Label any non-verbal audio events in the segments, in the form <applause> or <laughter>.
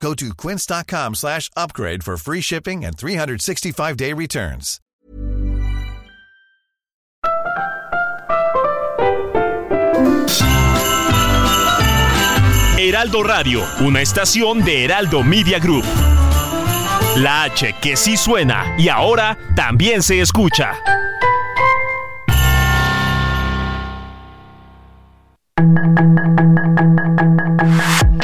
Go to quince.com slash upgrade for free shipping and 365-day returns. Heraldo Radio, una estación de Heraldo Media Group. La H que sí suena y ahora también se escucha.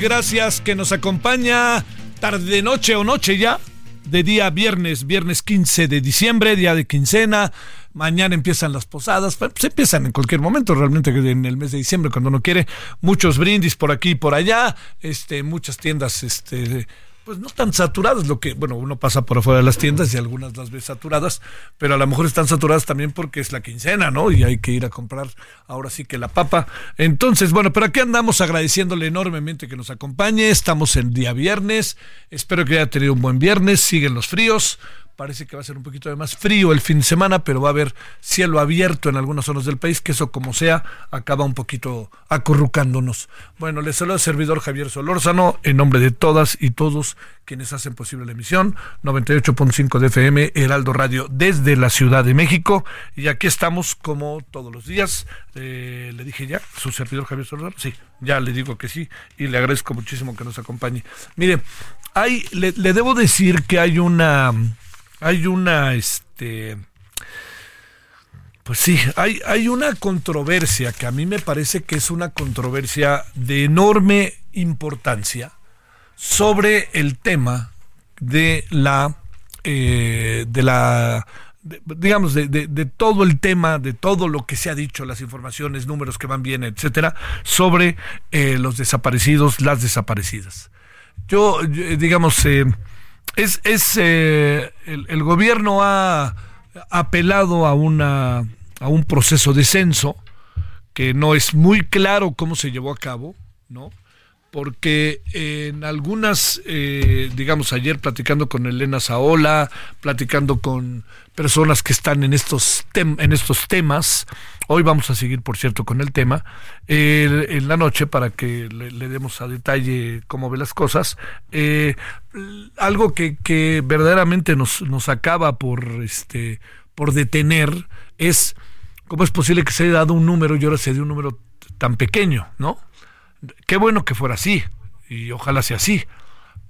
Gracias que nos acompaña tarde, noche o noche ya, de día viernes, viernes 15 de diciembre, día de quincena. Mañana empiezan las posadas, pues empiezan en cualquier momento, realmente en el mes de diciembre, cuando uno quiere. Muchos brindis por aquí y por allá, este, muchas tiendas, este, pues no tan saturadas, lo que, bueno, uno pasa por afuera de las tiendas y algunas las ve saturadas, pero a lo mejor están saturadas también porque es la quincena, ¿no? Y hay que ir a comprar ahora sí que la papa. Entonces, bueno, pero aquí andamos agradeciéndole enormemente que nos acompañe. Estamos en día viernes. Espero que haya tenido un buen viernes. Siguen los fríos. Parece que va a ser un poquito de más frío el fin de semana, pero va a haber cielo abierto en algunas zonas del país, que eso como sea acaba un poquito acurrucándonos. Bueno, les saluda el servidor Javier Solórzano en nombre de todas y todos quienes hacen posible la emisión 98.5 de FM Heraldo Radio desde la Ciudad de México y aquí estamos como todos los días. Eh, le dije ya, su servidor Javier Solórzano, sí, ya le digo que sí y le agradezco muchísimo que nos acompañe. Mire, hay, le, le debo decir que hay una hay una, este, pues sí, hay, hay una controversia que a mí me parece que es una controversia de enorme importancia sobre el tema de la, eh, de la, digamos, de, de, todo el tema, de todo lo que se ha dicho, las informaciones, números que van bien, etcétera, sobre eh, los desaparecidos, las desaparecidas. Yo, digamos, eh, es, es eh, el, gobierno ha apelado a una a un proceso de censo que no es muy claro cómo se llevó a cabo, ¿no? Porque en algunas, eh, digamos, ayer platicando con Elena Saola, platicando con personas que están en estos, en estos temas, Hoy vamos a seguir, por cierto, con el tema en la noche para que le, demos a detalle cómo ve las cosas. Eh, algo que, que verdaderamente nos, nos acaba por, este, por detener es cómo es posible que se haya dado un número y ahora se dio un número tan pequeño, ¿no? Qué bueno que fuera así y ojalá sea así.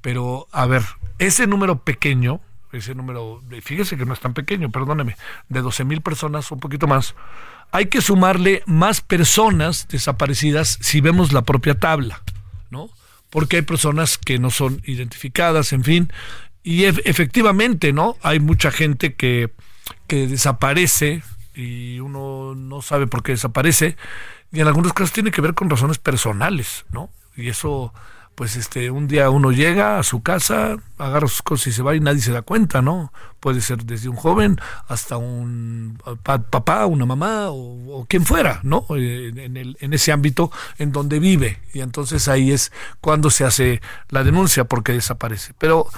Pero, a ver, ese número pequeño, ese número, fíjese que no es tan pequeño, perdóneme, de 12 mil personas, un poquito más, hay que sumarle más personas desaparecidas si vemos la propia tabla, ¿no? Porque hay personas que no son identificadas, en fin, y efectivamente, ¿no? Hay mucha gente que, que desaparece y uno no sabe por qué desaparece, y en algunos casos tiene que ver con razones personales, ¿no? Y eso pues este un día uno llega a su casa, agarra sus cosas y se va y nadie se da cuenta, ¿no? Puede ser desde un joven hasta un papá, una mamá o, quien fuera, ¿no? En, el, en ese ámbito en donde vive. Y entonces ahí es cuando se hace la denuncia porque desaparece. Pero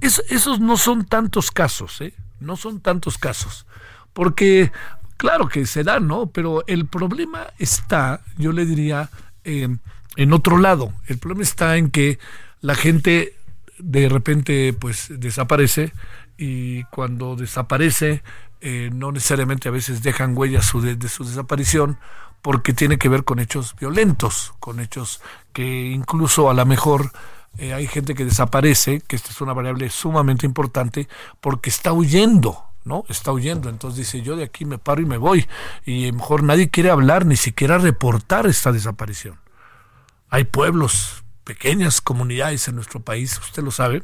esos no son tantos casos, ¿eh? No son tantos casos. Porque, claro que se da, ¿no? Pero el problema está, yo le diría, eh, en otro lado. El problema está en que la gente de repente pues desaparece y cuando desaparece eh, no necesariamente a veces dejan huellas de, su desaparición porque tiene que ver con hechos violentos, con hechos que incluso a lo mejor eh, hay gente que desaparece, que esta es una variable sumamente importante, porque está huyendo, ¿no? Está huyendo. Entonces dice, yo de aquí me paro y me voy. Y mejor nadie quiere hablar, ni siquiera reportar esta desaparición. Hay pueblos, pequeñas comunidades en nuestro país, usted lo sabe,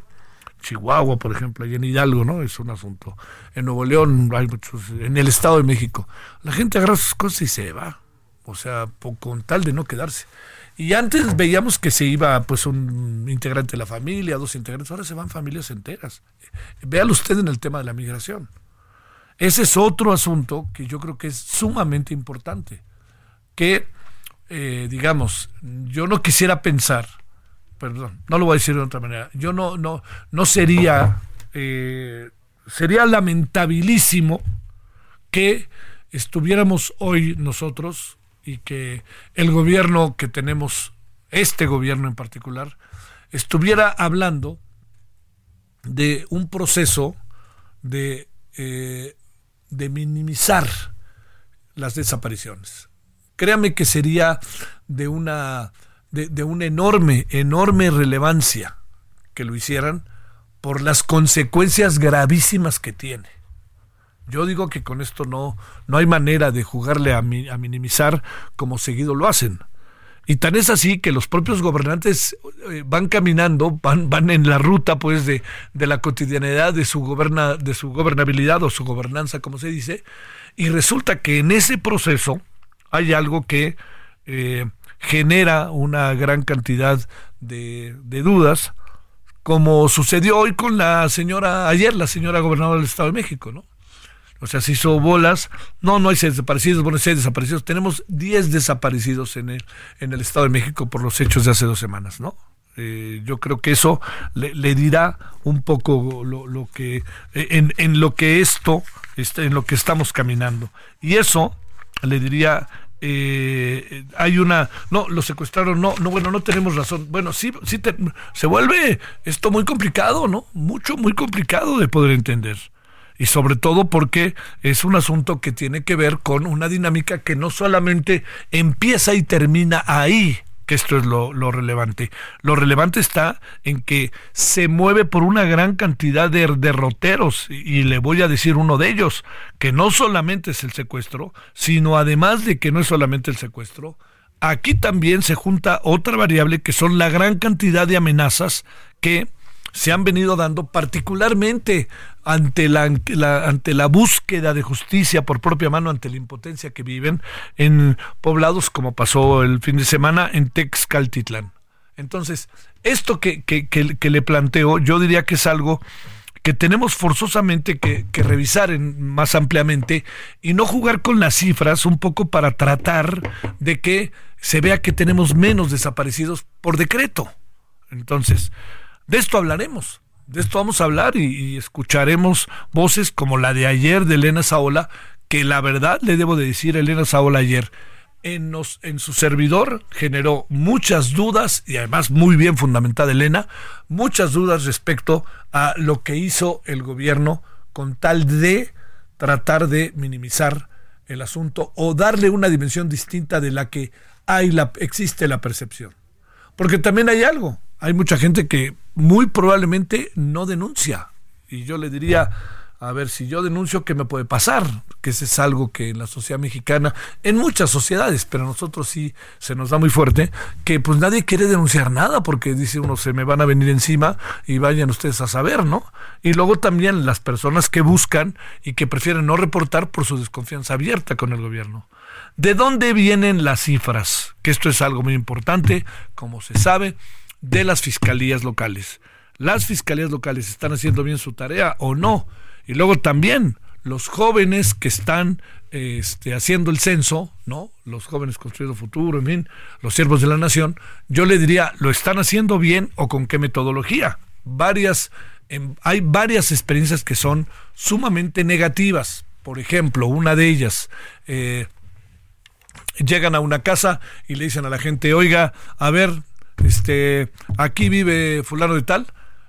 Chihuahua, por ejemplo, y en Hidalgo, ¿no? Es un asunto. En Nuevo León hay muchos, en el Estado de México. La gente agarra sus cosas y se va. O sea, con tal de no quedarse. Y antes veíamos que se iba pues un integrante de la familia, dos integrantes, ahora se van familias enteras. Véalo usted en el tema de la migración. Ese es otro asunto que yo creo que es sumamente importante. Que, eh, digamos, yo no quisiera pensar perdón, no lo voy a decir de otra manera, yo no, no, no sería, eh, sería lamentabilísimo que estuviéramos hoy nosotros y que el gobierno que tenemos, este gobierno en particular, estuviera hablando de un proceso de, eh, de minimizar las desapariciones. Créame que sería de una de, una enorme, enorme relevancia que lo hicieran por las consecuencias gravísimas que tiene. Yo digo que con esto no, no hay manera de jugarle a, a, minimizar como seguido lo hacen. Y tan es así que los propios gobernantes eh, van caminando, van, van en la ruta pues de, de la cotidianidad de su, goberna, de su gobernabilidad o su gobernanza, como se dice, y resulta que en ese proceso hay algo que eh, genera una gran cantidad de, dudas, como sucedió hoy con la señora, ayer la señora gobernadora del Estado de México, ¿no? O sea, se hizo bolas. No, no hay seis desaparecidos, bueno, seis desaparecidos. Tenemos diez desaparecidos en el, en el Estado de México por los hechos de hace dos semanas, ¿no? Eh, yo creo que eso le, dirá un poco lo, que en, en, lo que esto en lo que estamos caminando y eso le diría eh, hay una, no, lo secuestraron, no, no, bueno, no tenemos razón. Bueno, sí, sí, se vuelve esto muy complicado, ¿no? Mucho, muy complicado de poder entender. Y sobre todo porque es un asunto que tiene que ver con una dinámica que no solamente empieza y termina ahí, que esto es lo, relevante. Lo relevante está en que se mueve por una gran cantidad de derroteros, y, y, le voy a decir uno de ellos, que no solamente es el secuestro, sino además de que no es solamente el secuestro, aquí también se junta otra variable que son la gran cantidad de amenazas que se han venido dando particularmente ante la, ante la búsqueda de justicia por propia mano, ante la impotencia que viven en poblados como pasó el fin de semana en Texcaltitlán. Entonces, esto que, que, que, le planteo, yo diría que es algo que tenemos forzosamente que, que revisar más ampliamente y no jugar con las cifras un poco para tratar de que se vea que tenemos menos desaparecidos por decreto. Entonces, de esto hablaremos. De esto vamos a hablar y, escucharemos voces como la de ayer de Elena Saola, que la verdad le debo de decir, Elena Saola ayer, en, en, su servidor generó muchas dudas, y además muy bien fundamentada Elena, muchas dudas respecto a lo que hizo el gobierno con tal de tratar de minimizar el asunto o darle una dimensión distinta de la que hay la, existe la percepción. Porque también hay algo, hay mucha gente que muy probablemente no denuncia. Y yo le diría, a ver, si yo denuncio, ¿qué me puede pasar? Que ese es algo que en la sociedad mexicana, en muchas sociedades, pero nosotros sí se nos da muy fuerte, que pues nadie quiere denunciar nada porque dice uno, se me van a venir encima y vayan ustedes a saber, ¿no? Y luego también las personas que buscan y que prefieren no reportar por su desconfianza abierta con el gobierno. ¿De dónde vienen las cifras? Que esto es algo muy importante, como se sabe de las fiscalías locales. ¿Las fiscalías locales están haciendo bien su tarea o no? Y luego también los jóvenes que están este, haciendo el censo, ¿no? Los jóvenes construyendo futuro, en fin, los siervos de la nación, yo le diría, ¿lo están haciendo bien o con qué metodología? Varias, em, hay varias experiencias que son sumamente negativas. Por ejemplo, una de ellas, eh, llegan a una casa y le dicen a la gente, oiga, a ver, este, aquí vive fulano de tal,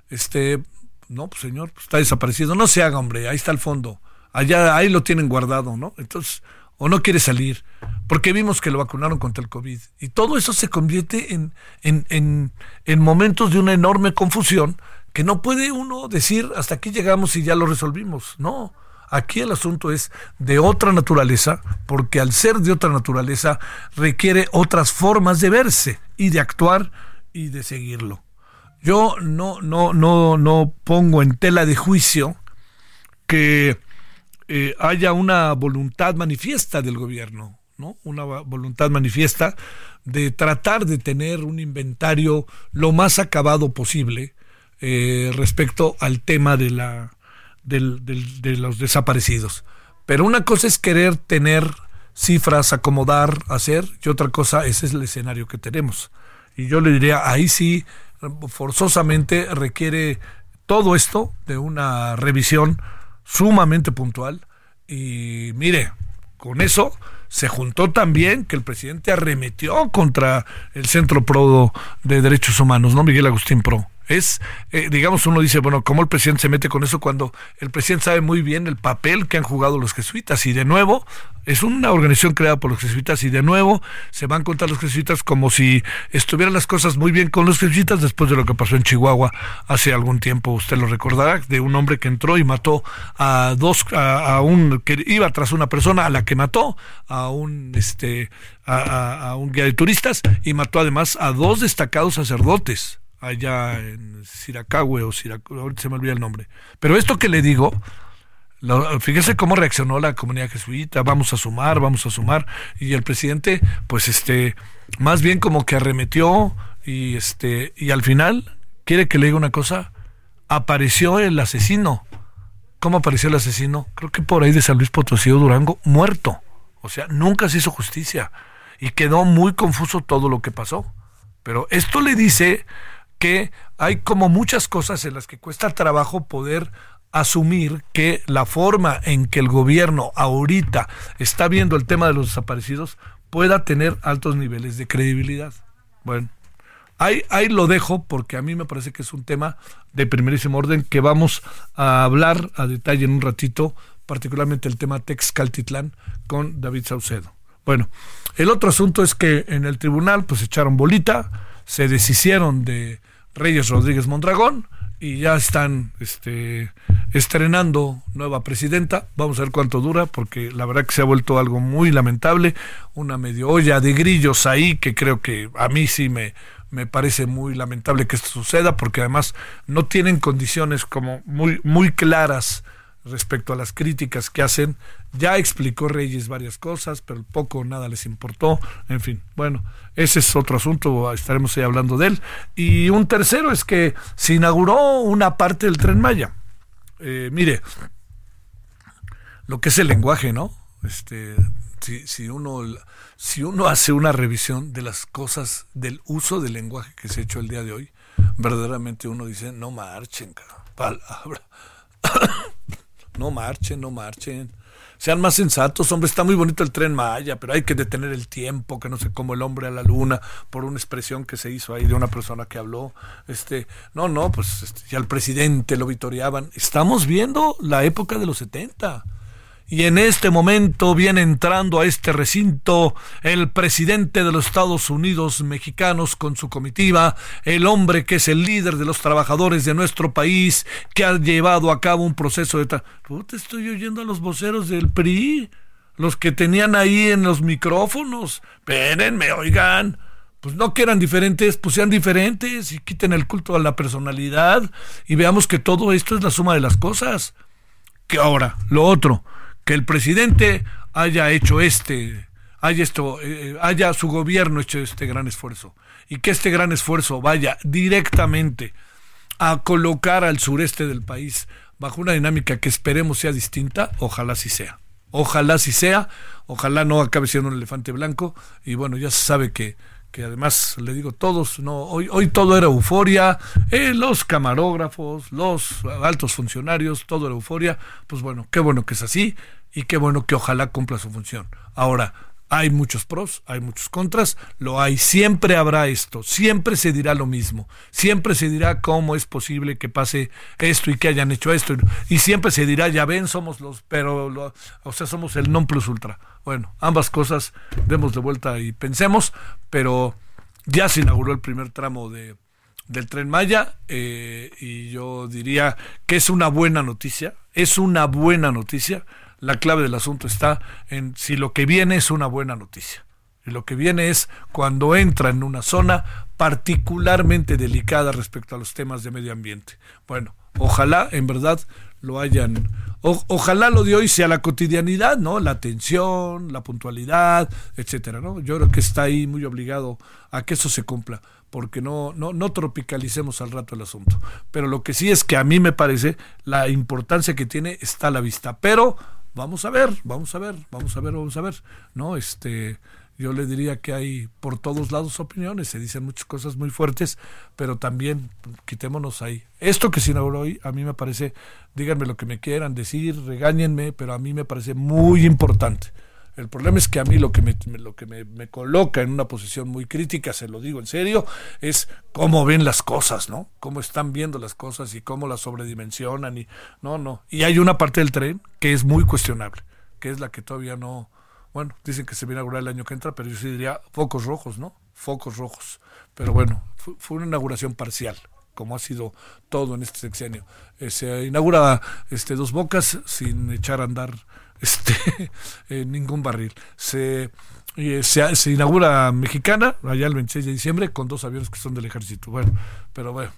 este, no, pues señor, pues está desaparecido, no se haga, hombre, ahí está el fondo, allá, ahí lo tienen guardado, ¿no? Entonces, o no quiere salir, porque vimos que lo vacunaron contra el COVID. Y todo eso se convierte en, en, en, en momentos de una enorme confusión que no puede uno decir hasta aquí llegamos y ya lo resolvimos. No, aquí el asunto es de otra naturaleza, porque al ser de otra naturaleza requiere otras formas de verse y de actuar y de seguirlo. Yo no, no, no, no pongo en tela de juicio que eh, haya una voluntad manifiesta del gobierno, ¿no? Una voluntad manifiesta de tratar de tener un inventario lo más acabado posible eh, respecto al tema de la del, de los desaparecidos. Pero una cosa es querer tener cifras, acomodar, hacer, y otra cosa, ese es el escenario que tenemos. Y yo le diría, ahí sí, forzosamente requiere todo esto de una revisión sumamente puntual. Y mire, con eso se juntó también que el presidente arremetió contra el Centro Pro de Derechos Humanos, ¿no? Miguel Agustín Pro es, eh, digamos, uno dice, bueno, ¿cómo el presidente se mete con eso cuando el presidente sabe muy bien el papel que han jugado los jesuitas? Y de nuevo, es una organización creada por los jesuitas y de nuevo se van contra los jesuitas como si estuvieran las cosas muy bien con los jesuitas después de lo que pasó en Chihuahua hace algún tiempo, usted lo recordará, de un hombre que entró y mató a dos, a, un, que iba tras una persona a la que mató, a un, este, a, a un guía de turistas y mató además a dos destacados sacerdotes allá en Siracahue o Siracahue, ahorita se me olvida el nombre. Pero esto que le digo, fíjese cómo reaccionó la comunidad jesuita, vamos a sumar, vamos a sumar, y el presidente, pues este, más bien como que arremetió y este, y al final, quiere que le diga una cosa, apareció el asesino. ¿Cómo apareció el asesino? Creo que por ahí de San Luis Potosí o Durango, muerto. O sea, nunca se hizo justicia. Y quedó muy confuso todo lo que pasó. Pero esto le dice que hay como muchas cosas en las que cuesta trabajo poder asumir que la forma en que el gobierno ahorita está viendo el tema de los desaparecidos pueda tener altos niveles de credibilidad. Bueno, ahí, ahí lo dejo porque a mí me parece que es un tema de primerísimo orden que vamos a hablar a detalle en un ratito, particularmente el tema Texcaltitlán con David Saucedo. Bueno, el otro asunto es que en el tribunal pues echaron bolita, se deshicieron de Reyes Rodríguez Mondragón y ya están este, estrenando nueva presidenta. Vamos a ver cuánto dura, porque la verdad que se ha vuelto algo muy lamentable, una medio olla de grillos ahí, que creo que a mí sí me, me parece muy lamentable que esto suceda, porque además no tienen condiciones como muy, muy claras respecto a las críticas que hacen. Ya explicó Reyes varias cosas, pero poco o nada les importó. En fin, bueno, ese es otro asunto, estaremos ahí hablando de él. Y un tercero es que se inauguró una parte del tren Maya. Eh, mire, lo que es el lenguaje, ¿no? Este, si, si, uno, si uno hace una revisión de las cosas, del uso del lenguaje que se ha hecho el día de hoy, verdaderamente uno dice, no marchen, palabra. No marchen, no marchen. Sean más sensatos, hombre, está muy bonito el tren Maya, pero hay que detener el tiempo, que no sé cómo el hombre a la luna, por una expresión que se hizo ahí de una persona que habló. Este, no, no, pues este, ya al presidente lo vitoreaban. Estamos viendo la época de los 70 y en este momento viene entrando a este recinto el presidente de los Estados Unidos mexicanos con su comitiva, el hombre que es el líder de los trabajadores de nuestro país, que ha llevado a cabo un proceso de... Puta, estoy oyendo a los voceros del PRI, los que tenían ahí en los micrófonos. Espérenme, oigan. Pues no que eran diferentes, pues sean diferentes y quiten el culto a la personalidad y veamos que todo esto es la suma de las cosas. Que ahora, lo otro, que el presidente haya hecho este, haya, esto, eh, haya su gobierno hecho este gran esfuerzo y que este gran esfuerzo vaya directamente a colocar al sureste del país bajo una dinámica que esperemos sea distinta, ojalá sí sea. Ojalá sí sea, ojalá no acabe siendo un elefante blanco y bueno, ya se sabe que que además le digo todos, no, hoy, hoy todo era euforia, eh, los camarógrafos, los altos funcionarios, todo era euforia, pues bueno, qué bueno que es así y qué bueno que ojalá cumpla su función. Ahora, Hay muchos pros, hay muchos contras, lo hay, siempre habrá esto, siempre se dirá lo mismo, siempre se dirá cómo es posible que pase esto y que hayan hecho esto, y siempre se dirá, ya ven, somos los, pero, o sea, somos el non plus ultra. Bueno, ambas cosas demos de vuelta y pensemos, pero ya se inauguró el primer tramo de, del tren Maya eh, y yo diría que es una buena noticia, es una buena noticia la clave del asunto está en si lo que viene es una buena noticia. Y lo que viene es cuando entra en una zona particularmente delicada respecto a los temas de medio ambiente. Bueno, ojalá en verdad lo hayan, ojalá lo de hoy sea la cotidianidad, ¿no? La atención, la puntualidad, etcétera, ¿no? Yo creo que está ahí muy obligado a que eso se cumpla, porque no, no, no tropicalicemos al rato el asunto. Pero lo que sí es que a mí me parece la importancia que tiene está a la vista. Pero vamos a ver, vamos a ver, vamos a ver, vamos a ver, ¿no? Este, yo le diría que hay por todos lados opiniones, se dicen muchas cosas muy fuertes, pero también quitémonos ahí. Esto que se inauguró hoy, a mí me parece, díganme lo que me quieran decir, regáñenme, pero a mí me parece muy importante. El problema es que a mí lo que, me, lo que me, coloca en una posición muy crítica, se lo digo en serio, es cómo ven las cosas, ¿no? Cómo están viendo las cosas y cómo las sobredimensionan. Y, no, no. Y hay una parte del tren que es muy cuestionable, que es la que todavía no... Bueno, dicen que se viene a inaugurar el año que entra, pero yo sí diría focos rojos, ¿no? Focos rojos. Pero bueno, fue, una inauguración parcial como ha sido todo en este sexenio. Eh, se inaugura este, dos bocas sin echar a andar este, <laughs> ningún barril. Se, se, se, inaugura Mexicana, allá el 26 de diciembre, con dos aviones que son del ejército. Bueno, pero bueno,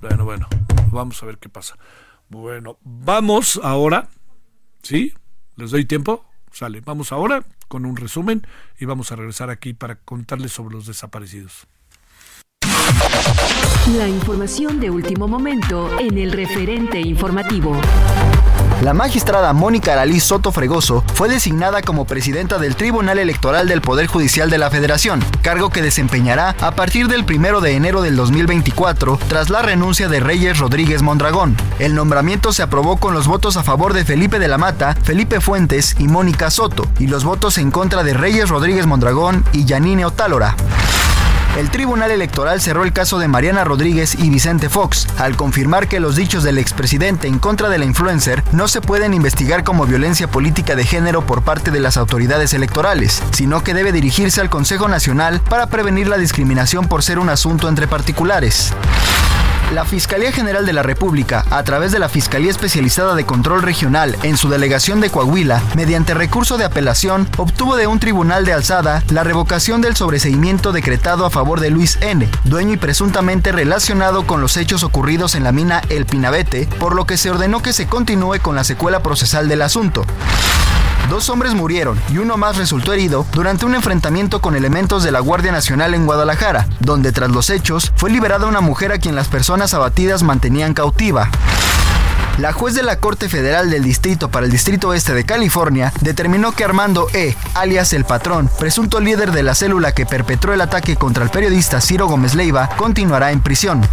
bueno, bueno, vamos a ver qué pasa. Bueno, vamos ahora, ¿sí? ¿Les doy tiempo? Sale, vamos ahora con un resumen y vamos a regresar aquí para contarles sobre los desaparecidos. La información de último momento en el referente informativo. La magistrada Mónica Aralí Soto Fregoso fue designada como presidenta del Tribunal Electoral del Poder Judicial de la Federación, cargo que desempeñará a partir del 1 de enero del 2024 tras la renuncia de Reyes Rodríguez Mondragón. El nombramiento se aprobó con los votos a favor de Felipe de la Mata, Felipe Fuentes y Mónica Soto, y los votos en contra de Reyes Rodríguez Mondragón y Yanine Otálora. El Tribunal Electoral cerró el caso de Mariana Rodríguez y Vicente Fox, al confirmar que los dichos del expresidente en contra de la influencer no se pueden investigar como violencia política de género por parte de las autoridades electorales, sino que debe dirigirse al Consejo Nacional para prevenir la discriminación por ser un asunto entre particulares. La Fiscalía General de la República, a través de la Fiscalía Especializada de Control Regional en su delegación de Coahuila, mediante recurso de apelación, obtuvo de un tribunal de alzada la revocación del sobreseimiento decretado a favor de Luis N., dueño y presuntamente relacionado con los hechos ocurridos en la mina El Pinabete, por lo que se ordenó que se continúe con la secuela procesal del asunto. Dos hombres murieron y uno más resultó herido durante un enfrentamiento con elementos de la Guardia Nacional en Guadalajara, donde tras los hechos fue liberada una mujer a quien las personas abatidas mantenían cautiva. La juez de la Corte Federal del Distrito para el Distrito Oeste de California determinó que Armando E., alias El Patrón, presunto líder de la célula que perpetró el ataque contra el periodista Ciro Gómez Leiva, continuará en prisión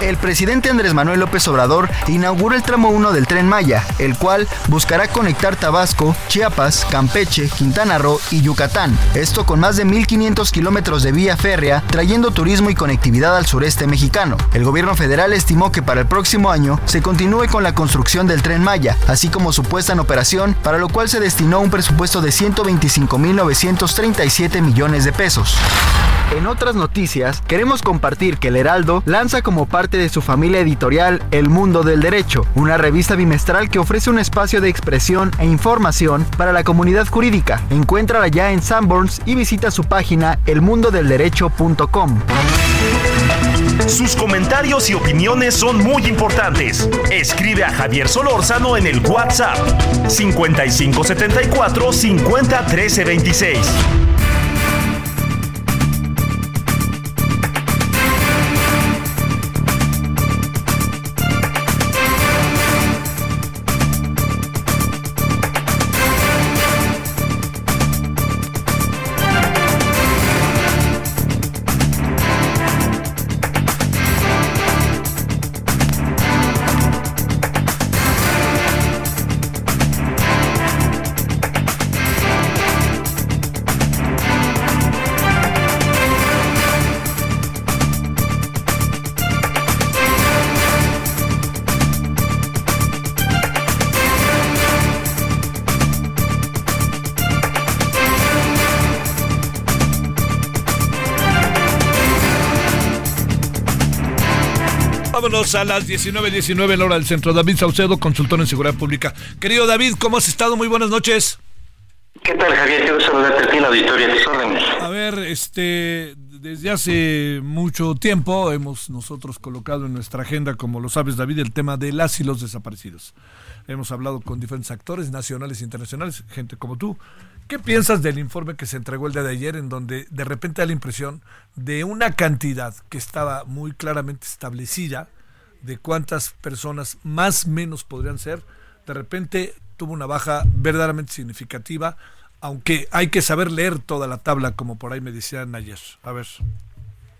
el presidente Andrés Manuel López Obrador inaugura el tramo 1 del tren Maya, el cual buscará conectar Tabasco, Chiapas, Campeche, Quintana Roo y Yucatán. Esto con más de 1.500 kilómetros de vía férrea, trayendo turismo y conectividad al sureste mexicano. El gobierno federal estimó que para el próximo año se continúe con la construcción del tren Maya, así como su puesta en operación, para lo cual se destinó un presupuesto de 125.937 millones de pesos. En otras noticias, queremos compartir que el Heraldo lanza como parte de su familia editorial El Mundo del Derecho, una revista bimestral que ofrece un espacio de expresión e información para la comunidad jurídica. Encuéntrala ya en Sanborns y visita su página elmundodelderecho.com. Sus comentarios y opiniones son muy importantes. Escribe a Javier Solórzano en el WhatsApp 5574 501326. A las 19.19 19, la hora del centro. David Saucedo, consultor en seguridad pública. Querido David, ¿cómo has estado? Muy buenas noches. ¿Qué tal, Javier? Quiero saludarte aquí en la auditoría. A ver, este, desde hace mucho tiempo hemos nosotros colocado en nuestra agenda, como lo sabes, David, el tema de las y los desaparecidos. Hemos hablado con diferentes actores nacionales e internacionales, gente como tú. ¿Qué piensas del informe que se entregó el día de ayer, en donde de repente da la impresión de una cantidad que estaba muy claramente establecida de cuántas personas más menos podrían ser? De repente tuvo una baja verdaderamente significativa, aunque hay que saber leer toda la tabla, como por ahí me decían ayer. A ver.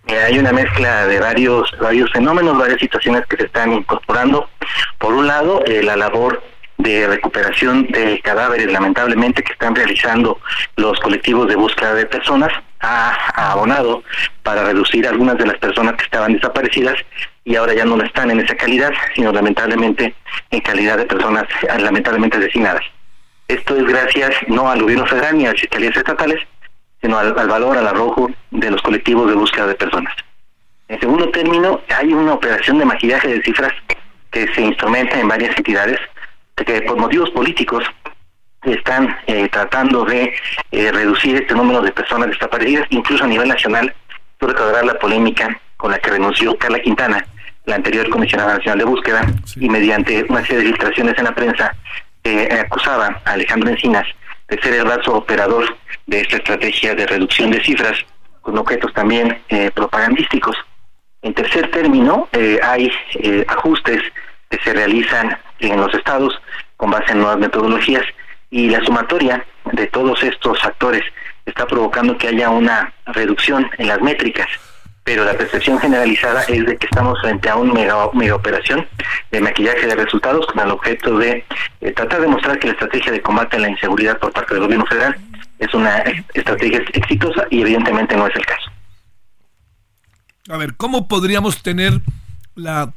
Hay una mezcla de varios, varios fenómenos, varias situaciones que se están incorporando. Por un lado, eh, la labor de recuperación de cadáveres, lamentablemente, que están realizando los colectivos de búsqueda de personas, ha abonado para reducir algunas de las personas que estaban desaparecidas y ahora ya no están en esa calidad, sino lamentablemente en calidad de personas lamentablemente asesinadas. Esto es gracias no al gobierno federal ni a las fiscalías estatales, sino al, valor, al arrojo de los colectivos de búsqueda de personas. En segundo término, hay una operación de maquillaje de cifras que se instrumenta en varias entidades, que por motivos políticos están eh, tratando de eh, reducir este número de personas desaparecidas, incluso a nivel nacional, por recordar la polémica con la que renunció Carla Quintana, la anterior comisionada nacional de búsqueda, y mediante una serie de filtraciones en la prensa, eh, acusaba a Alejandro Encinas de ser el brazo operador de esta estrategia de reducción de cifras, con objetos también eh, propagandísticos. En tercer término, eh, hay ajustes que se realizan en los estados con base en nuevas metodologías y la sumatoria de todos estos factores está provocando que haya una reducción en las métricas pero la percepción generalizada es de que estamos frente a una mega, operación de maquillaje de resultados con el objeto de eh, tratar de mostrar que la estrategia de combate a la inseguridad por parte del gobierno federal es una estrategia exitosa y evidentemente no es el caso. A ver, ¿cómo podríamos tener la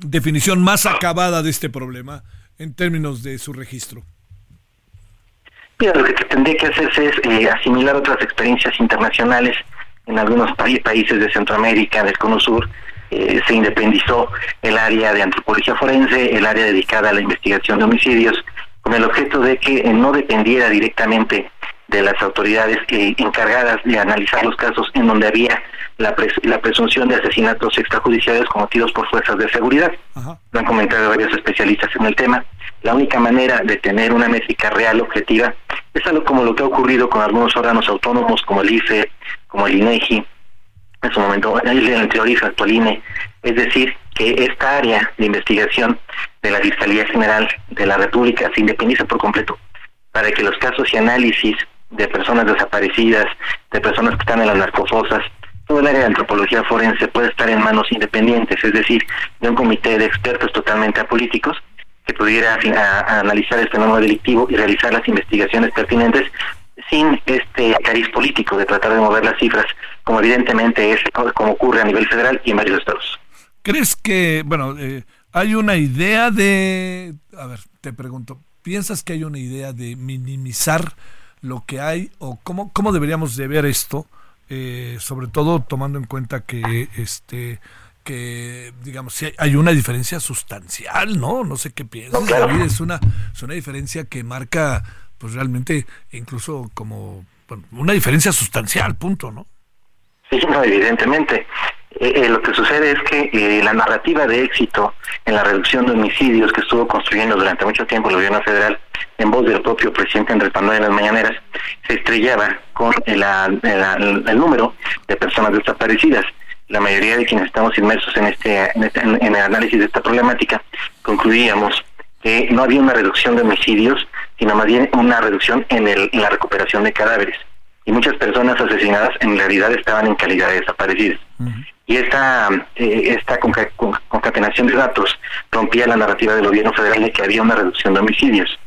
definición más acabada de este problema en términos de su registro? Mira, lo que tendría que hacerse es eh, asimilar otras experiencias internacionales en algunos países de Centroamérica, del Cono Sur, eh, se independizó el área de antropología forense, el área dedicada a la investigación de homicidios, con el objeto de que eh, no dependiera directamente de las autoridades eh, encargadas de analizar los casos en donde había la, la presunción de asesinatos extrajudiciales cometidos por fuerzas de seguridad. Lo han comentado varios especialistas en el tema. La única manera de tener una métrica real objetiva es algo como lo que ha ocurrido con algunos órganos autónomos como el IFE, como el INEGI, en su momento el anterior IFE, actual INE. Es decir, que esta área de investigación de la Fiscalía General de la República se independiza por completo para que los casos y análisis de personas desaparecidas, de personas que están en las narcofosas, todo el área de antropología forense puede estar en manos independientes, es decir, de un comité de expertos totalmente apolíticos que pudiera analizar este fenómeno delictivo y realizar las investigaciones pertinentes sin este cariz político de tratar de mover las cifras, como evidentemente es como ocurre a nivel federal y en varios estados. ¿Crees que, bueno, eh, hay una idea de, a ver, te pregunto, ¿piensas que hay una idea de minimizar lo que hay o cómo, cómo deberíamos de ver esto, eh, sobre todo tomando en cuenta que este que digamos si hay una diferencia sustancial, ¿no? No sé qué piensas, es una es una diferencia que marca pues realmente incluso como una diferencia sustancial, punto, ¿no? Sí, no, evidentemente. Eh, eh, lo que sucede es que eh, la narrativa de éxito en la reducción de homicidios que estuvo construyendo durante mucho tiempo el gobierno federal, en voz del propio presidente Andrés Manuel en las mañaneras, se estrellaba con el, número de personas desaparecidas. La mayoría de quienes estamos inmersos en este, en, este, en el análisis de esta problemática concluíamos que no había una reducción de homicidios, sino más bien una reducción en, el, en la recuperación de cadáveres. Y muchas personas asesinadas en realidad estaban en calidad de desaparecidas y esta, eh, esta concatenación de datos rompía la narrativa del gobierno federal de que había una reducción de homicidios.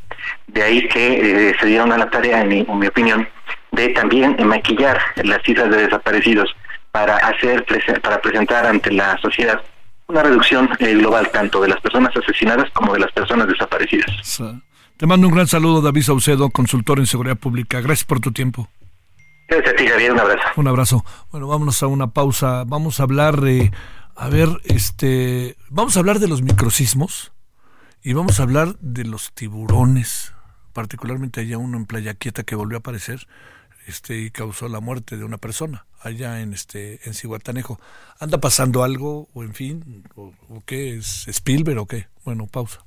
De ahí que eh, se dieron a la tarea, en mi, opinión, de también maquillar las cifras de desaparecidos para hacer para presentar ante la sociedad una reducción eh, global tanto de las personas asesinadas como de las personas desaparecidas. Te mando un gran saludo, David Saucedo, consultor en seguridad pública. Gracias por tu tiempo. Gracias a ti, Javier. Un abrazo. Un abrazo. Bueno, vámonos a una pausa. Vamos a hablar A ver, este, vamos a hablar de los microsismos y vamos a hablar de los tiburones. Particularmente hay uno en Playa Quieta que volvió a aparecer este, y causó la muerte de una persona allá en este en Cihuatanejo. ¿Anda pasando algo o en fin? ¿O, o qué? ¿Es Spielberg o qué? Bueno, pausa.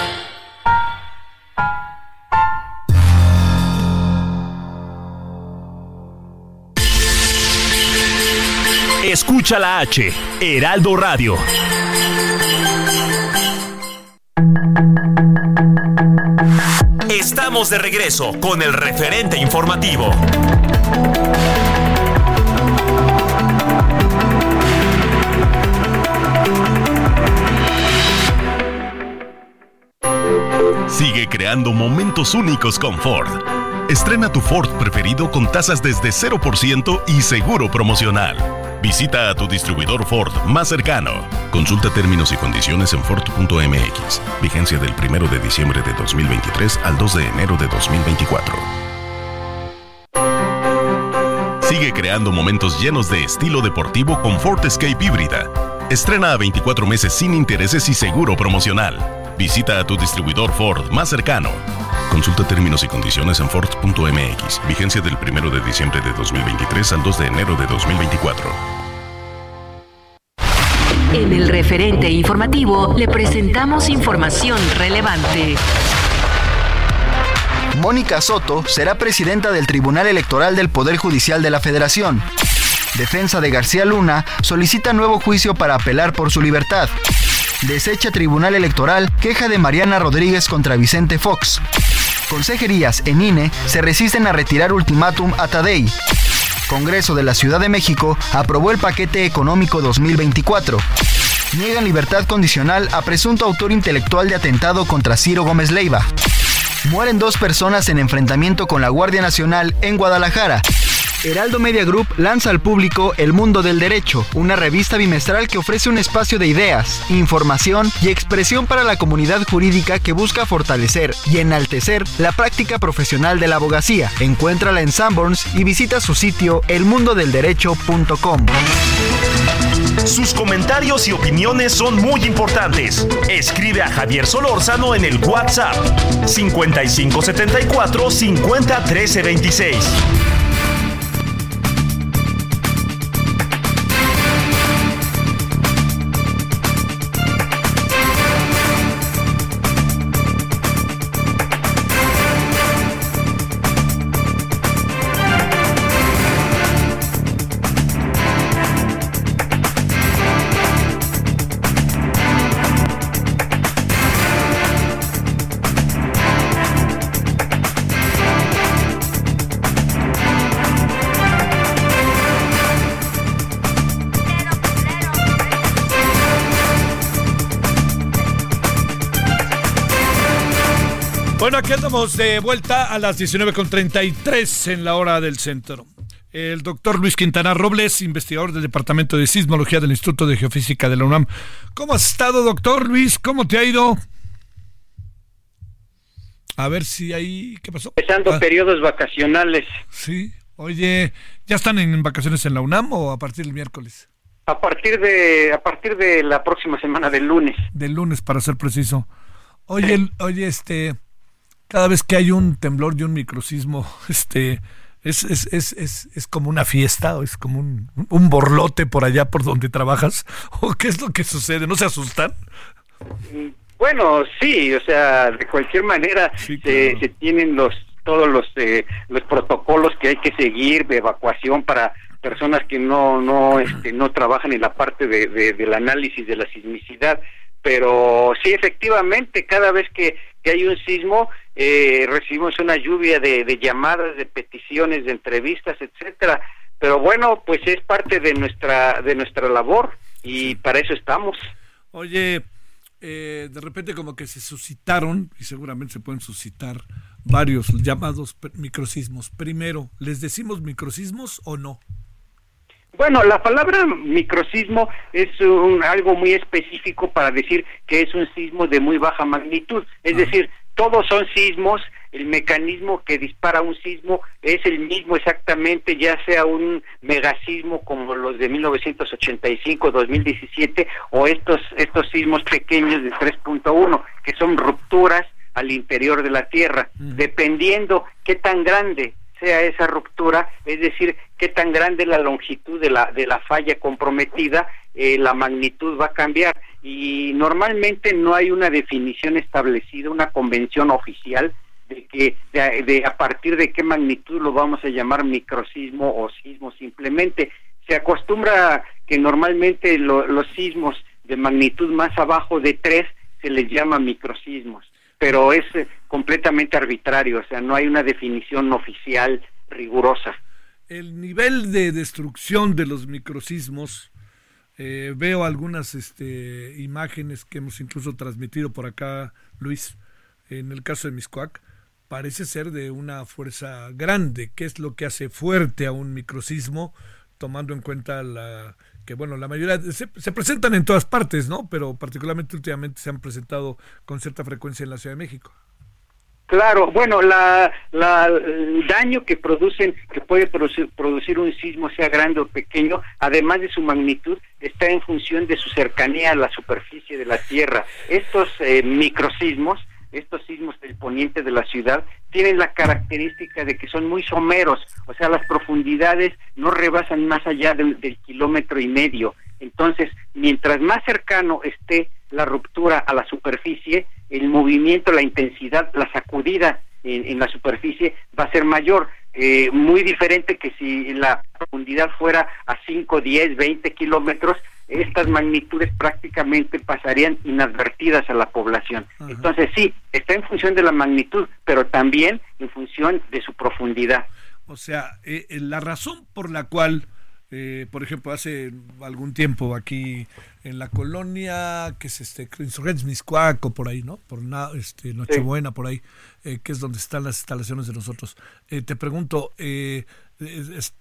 Escucha la H, Heraldo Radio. Estamos de regreso con el referente informativo. Sigue creando momentos únicos con Ford. Estrena tu Ford preferido con tasas desde 0% y seguro promocional. Visita a tu distribuidor Ford más cercano. Consulta términos y condiciones en Ford.mx. Vigencia del 1 de diciembre de 2023 al 2 de enero de 2024. Sigue creando momentos llenos de estilo deportivo con Ford Escape híbrida. Estrena a 24 meses sin intereses y seguro promocional. Visita a tu distribuidor Ford más cercano. Consulta términos y condiciones en Ford.mx. Vigencia del 1 de diciembre de 2023 al 2 de enero de 2024. En el referente informativo le presentamos información relevante. Mónica Soto será presidenta del Tribunal Electoral del Poder Judicial de la Federación. Defensa de García Luna solicita nuevo juicio para apelar por su libertad. Desecha Tribunal Electoral queja de Mariana Rodríguez contra Vicente Fox. Consejerías en INE se resisten a retirar ultimátum a Tadei. Congreso de la Ciudad de México aprobó el paquete económico 2024. Niegan libertad condicional a presunto autor intelectual de atentado contra Ciro Gómez Leiva. Mueren dos personas en enfrentamiento con la Guardia Nacional en Guadalajara. Heraldo Media Group lanza al público El Mundo del Derecho, una revista bimestral que ofrece un espacio de ideas, información y expresión para la comunidad jurídica que busca fortalecer y enaltecer la práctica profesional de la abogacía. Encuéntrala en Sanborns y visita su sitio elmundodelderecho.com. Sus comentarios y opiniones son muy importantes. Escribe a Javier Solórzano en el WhatsApp 5574 50 13 26. Bueno, aquí andamos de vuelta a las 19.33 en la hora del centro. El doctor Luis Quintana Robles, investigador del Departamento de Sismología del Instituto de Geofísica de la UNAM. ¿Cómo has estado, doctor Luis? ¿Cómo te ha ido? A ver si ahí... ¿Qué pasó? Empezando Ah, periodos vacacionales. Sí. Oye, ¿ya están en vacaciones en la UNAM o a partir del miércoles? A partir de a partir de la próxima semana del lunes. Del lunes, para ser preciso. Oye, oye, este... Cada vez que hay un temblor y un microsismo, este... Es, es, es, es, es como una fiesta, o es como un, un borlote por allá por donde trabajas, <laughs> o qué es lo que sucede, ¿no se asustan? Bueno, sí, o sea, de cualquier manera Sí, se, se tienen los todos los eh, los protocolos que hay que seguir de evacuación para personas que no no este, no trabajan en la parte de, de- del análisis de la sismicidad pero sí efectivamente cada vez que, que hay un sismo eh, recibimos una lluvia de, de llamadas de peticiones de entrevistas etcétera pero bueno pues es parte de nuestra de nuestra labor y para eso estamos Oye, eh, de repente como que se suscitaron, y seguramente se pueden suscitar varios llamados microsismos. Primero, ¿les decimos microsismos o no? Bueno, la palabra microsismo es un, algo muy específico para decir que es un sismo de muy baja magnitud. Es decir, todos son sismos, el mecanismo que dispara un sismo es el mismo exactamente, ya sea un megasismo como los de 1985, 2017 o estos estos sismos pequeños de 3.1 que son rupturas al interior de la Tierra, dependiendo qué tan grande sea esa ruptura, es decir, qué tan grande la longitud de la, de la falla comprometida, eh, la magnitud va a cambiar. Y normalmente no hay una definición establecida, una convención oficial de que de, a partir de qué magnitud lo vamos a llamar microsismo o sismo simplemente. Se acostumbra que normalmente los sismos de magnitud más abajo de 3 se les llama microsismos pero es eh, completamente arbitrario, o sea, no hay una definición oficial rigurosa. El nivel de destrucción de los microsismos, eh, veo algunas este, imágenes que hemos incluso transmitido por acá, Luis, en el caso de Miscoac, parece ser de una fuerza grande. ¿Qué es lo que hace fuerte a un microsismo, tomando en cuenta la, bueno, la mayoría se, presentan en todas partes, ¿no? Pero particularmente últimamente se han presentado con cierta frecuencia en la Ciudad de México. Claro, bueno, la, el daño que producen, que puede producir, un sismo, sea grande o pequeño, además de su magnitud, está en función de su cercanía a la superficie de la Tierra. Estos eh, microsismos estos sismos del poniente de la ciudad tienen la característica de que son muy someros, o sea, las profundidades no rebasan más allá del, kilómetro y medio. Entonces, mientras más cercano esté la ruptura a la superficie, el movimiento, la intensidad, la sacudida en, la superficie va a ser mayor. Eh, muy diferente que si la profundidad fuera a 5, 10, 20 kilómetros, estas magnitudes prácticamente pasarían inadvertidas a la población. Entonces sí, está en función de la magnitud, pero también en función de su profundidad. O sea, eh, eh, la razón por la cual, eh, por ejemplo, hace algún tiempo aquí en la colonia, que es este, Insurgentes Miscuaco, por ahí, ¿no? Por este, Nochebuena, por ahí, que es donde están las instalaciones de nosotros. te pregunto,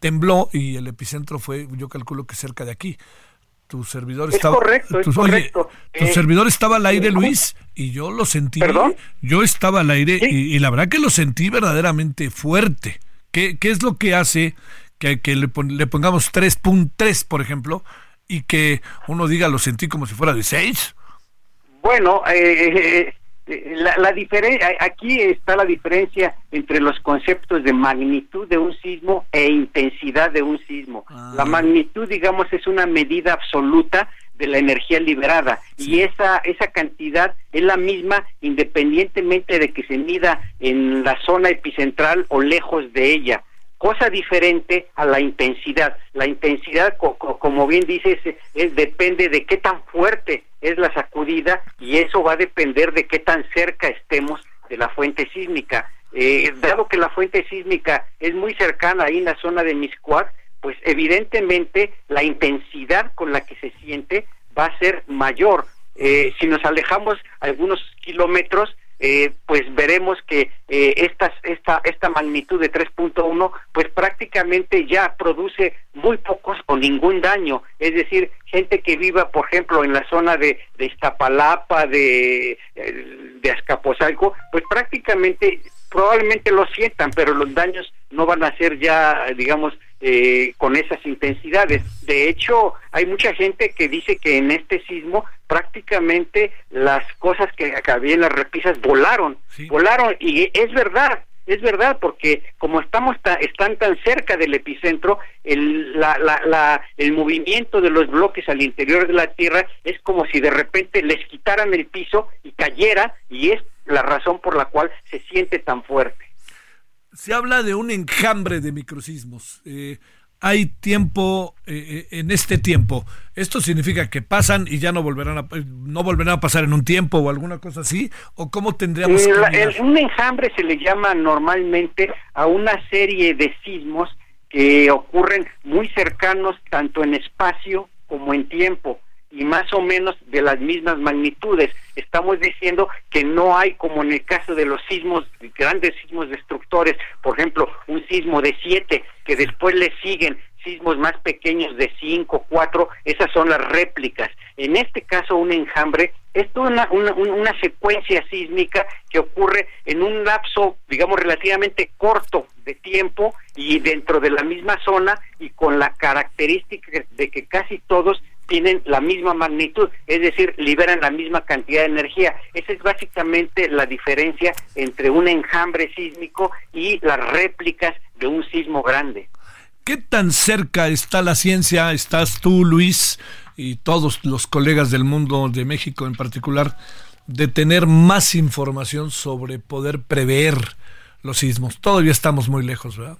tembló y el epicentro fue, yo calculo que cerca de aquí tu servidor estaba correcto, tu, correcto. tu eh, servidor estaba al aire Luis y yo lo sentí. Yo estaba al aire y, la verdad que lo sentí verdaderamente fuerte. Qué, qué es lo que hace que, que le, le, pongamos 3.3 por ejemplo y que uno diga lo sentí como si fuera de 6 bueno eh, eh la, la diferencia aquí está la diferencia entre los conceptos de magnitud de un sismo e intensidad de un sismo. Ah. La magnitud, digamos, es una medida absoluta de la energía liberada y esa esa cantidad es la misma independientemente de que se mida en la zona epicentral o lejos de ella cosa diferente a la intensidad. La intensidad, como bien dices, es, depende de qué tan fuerte es la sacudida y eso va a depender de qué tan cerca estemos de la fuente sísmica. Eh, dado que la fuente sísmica es muy cercana ahí en la zona de Miscuac, pues evidentemente la intensidad con la que se siente va a ser mayor. Eh, si nos alejamos algunos kilómetros, eh, pues veremos que eh, esta, esta, esta magnitud de 3.1 pues prácticamente ya produce muy pocos o ningún daño. Es decir, gente que viva, por ejemplo, en la zona de, de Iztapalapa, de, eh, de Azcapotzalco, pues prácticamente probablemente lo sientan, pero los daños no van a ser ya, digamos, eh, con esas intensidades. De hecho, hay mucha gente que dice que en este sismo prácticamente las cosas que había en las repisas volaron, volaron y es verdad, es verdad, porque como estamos están tan cerca del epicentro, el, la, la, el movimiento de los bloques al interior de la Tierra es como si de repente les quitaran el piso y cayera, y es la razón por la cual se siente tan fuerte. Se habla de un enjambre de microsismos. Eh, hay tiempo eh, eh, en este tiempo. ¿Esto significa que pasan y ya no volverán a, no volverán a pasar en un tiempo o alguna cosa así? ¿O cómo tendríamos que Un enjambre se le llama normalmente a una serie de sismos que ocurren muy cercanos tanto en espacio como en tiempo. Y más o menos de las mismas magnitudes. Estamos diciendo que no hay, como en el caso de los sismos, grandes sismos destructores, por ejemplo, un sismo de 7, que después le siguen sismos más pequeños de 5, 4, esas son las réplicas. En este caso, un enjambre es toda una, una, una, secuencia sísmica que ocurre en un lapso, digamos, relativamente corto de tiempo y dentro de la misma zona y con la característica de que casi todos tienen la misma magnitud, es decir, liberan la misma cantidad de energía. Esa es básicamente la diferencia entre un enjambre sísmico y las réplicas de un sismo grande. ¿Qué tan cerca está la ciencia? ¿Estás tú, Luis, y todos los colegas del mundo, de México en particular, de tener más información sobre poder prever los sismos? Todavía estamos muy lejos, ¿verdad?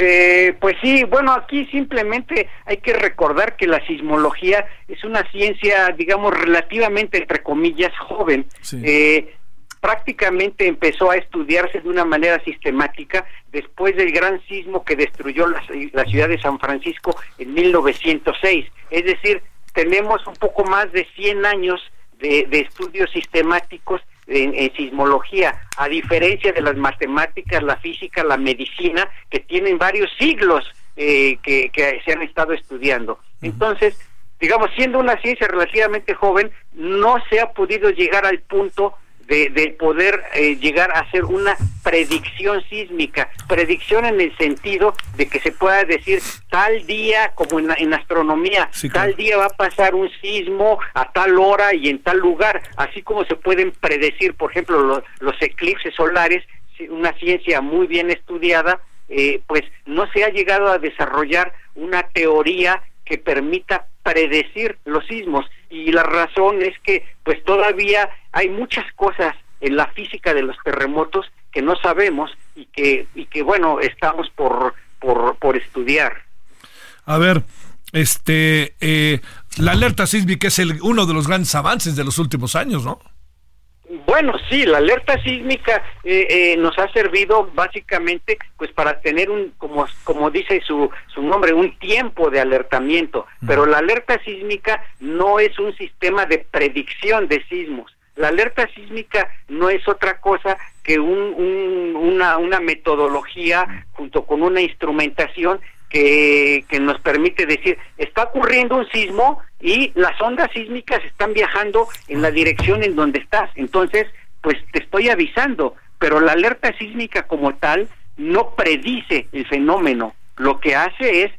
Eh, pues sí, bueno, aquí simplemente hay que recordar que la sismología es una ciencia, digamos, relativamente, entre comillas, joven. Eh, prácticamente empezó a estudiarse de una manera sistemática después del gran sismo que destruyó la, la ciudad de San Francisco en 1906. Es decir, tenemos un poco más de 100 años de, de estudios sistemáticos en, sismología, a diferencia de las matemáticas, la física, la medicina, que tienen varios siglos eh, que, que se han estado estudiando. Entonces, digamos, siendo una ciencia relativamente joven, no se ha podido llegar al punto de, poder eh, llegar a hacer una predicción sísmica, predicción en el sentido de que se pueda decir tal día, como en, astronomía, tal día va a pasar un sismo a tal hora y en tal lugar, así como se pueden predecir, por ejemplo, los eclipses solares, una ciencia muy bien estudiada, eh, pues no se ha llegado a desarrollar una teoría que permita predecir los sismos y la razón es que pues todavía hay muchas cosas en la física de los terremotos que no sabemos y que y que bueno estamos por por, por estudiar. A ver este eh, la alerta sísmica es el, uno de los grandes avances de los últimos años no bueno, sí, la alerta sísmica eh, eh, nos ha servido básicamente pues para tener un, como, como dice su, su nombre, un tiempo de alertamiento, pero la alerta sísmica no es un sistema de predicción de sismos. La alerta sísmica no es otra cosa que un, una, una metodología junto con una instrumentación que, que nos permite decir, está ocurriendo un sismo y las ondas sísmicas están viajando en la dirección en donde estás. Entonces, pues te estoy avisando, pero la alerta sísmica como tal no predice el fenómeno. Lo que hace es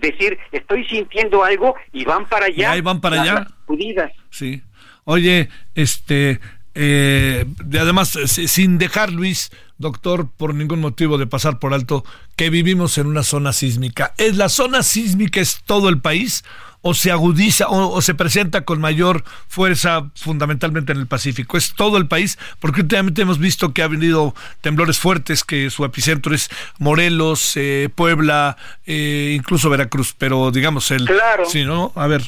decir, estoy sintiendo algo y van para allá. Y van para allá. Sacudidas. Sí. Oye, este, eh, además, sin dejar, Luis, doctor, por ningún motivo de pasar por alto, que vivimos en una zona sísmica. ¿Es la zona sísmica es todo el país o se agudiza o, se presenta con mayor fuerza fundamentalmente en el Pacífico? ¿Es todo el país? Porque últimamente hemos visto que ha venido temblores fuertes, que su epicentro es Morelos, eh, Puebla, eh, incluso Veracruz, pero digamos el... Claro. Sí, ¿no? A ver.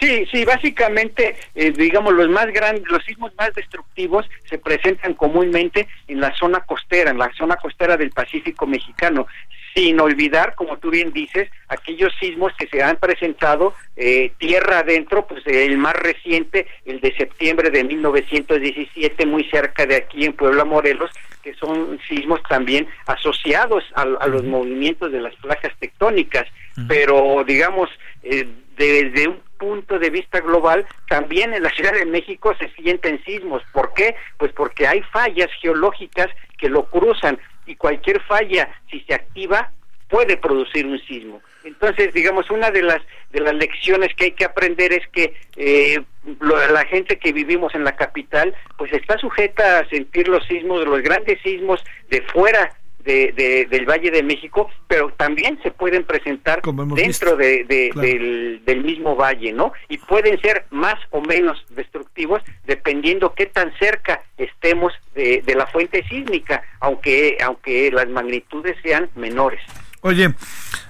Sí, sí, básicamente, eh, digamos, los más grandes, los sismos más destructivos se presentan comúnmente en la zona costera, en la zona costera del Pacífico mexicano, sin olvidar, como tú bien dices, aquellos sismos que se han presentado eh, tierra adentro, pues el más reciente, el de septiembre de 1917, muy cerca de aquí en Puebla, Morelos, que son sismos también asociados a, los movimientos de las placas tectónicas, pero digamos, eh, desde un punto de vista global, también en la Ciudad de México se sienten sismos. ¿Por qué? Pues porque hay fallas geológicas que lo cruzan y cualquier falla, si se activa, puede producir un sismo. Entonces, digamos, una de las de las lecciones que hay que aprender es que eh, la gente que vivimos en la capital, pues está sujeta a sentir los sismos, los grandes sismos de fuera de, del Valle de México, pero también se pueden presentar dentro de, del, mismo valle, ¿no? Y pueden ser más o menos destructivos dependiendo qué tan cerca estemos de, la fuente sísmica, aunque, aunque las magnitudes sean menores. Oye,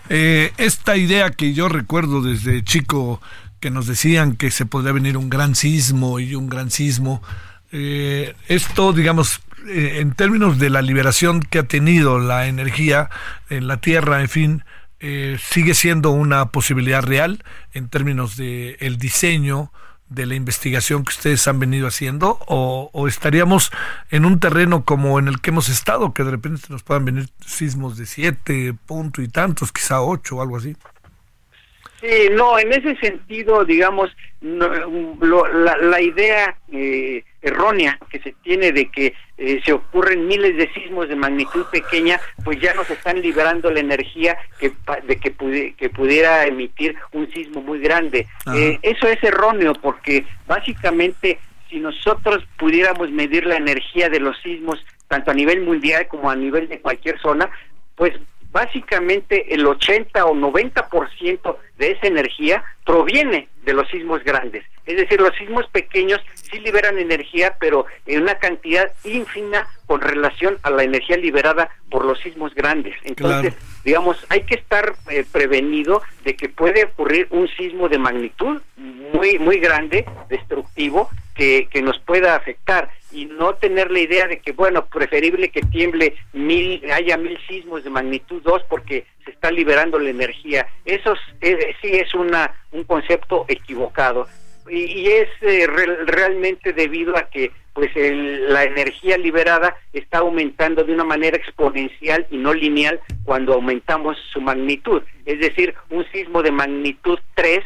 eh, esta idea que yo recuerdo desde chico, que nos decían que se podía venir un gran sismo y un gran sismo, eh, esto, digamos, eh, en términos de la liberación que ha tenido la energía en la Tierra, en fin, eh, sigue siendo una posibilidad real en términos de el diseño de la investigación que ustedes han venido haciendo o, estaríamos en un terreno como en el que hemos estado que de repente nos puedan venir sismos de siete punto y tantos quizá ocho o algo así Sí, no, en ese sentido, digamos, la, la, idea eh, errónea que se tiene de que eh, se ocurren miles de sismos de magnitud pequeña, pues ya nos están liberando la energía que, de que, que pudiera emitir un sismo muy grande. Eh, eso es erróneo porque básicamente si nosotros pudiéramos medir la energía de los sismos tanto a nivel mundial como a nivel de cualquier zona, pues básicamente el 80 o 90% de esa energía proviene de los sismos grandes. Es decir, los sismos pequeños sí liberan energía, pero en una cantidad ínfima con relación a la energía liberada por los sismos grandes. Entonces, digamos, hay que estar eh, prevenido de que puede ocurrir un sismo de magnitud muy muy grande, destructivo, que, que nos pueda afectar y no tener la idea de que, bueno, preferible que tiemble mil, haya mil sismos de magnitud 2 porque se está liberando la energía. Eso sí es una, un concepto equivocado. Y, es eh, realmente debido a que pues la energía liberada está aumentando de una manera exponencial y no lineal cuando aumentamos su magnitud. Es decir, un sismo de magnitud 3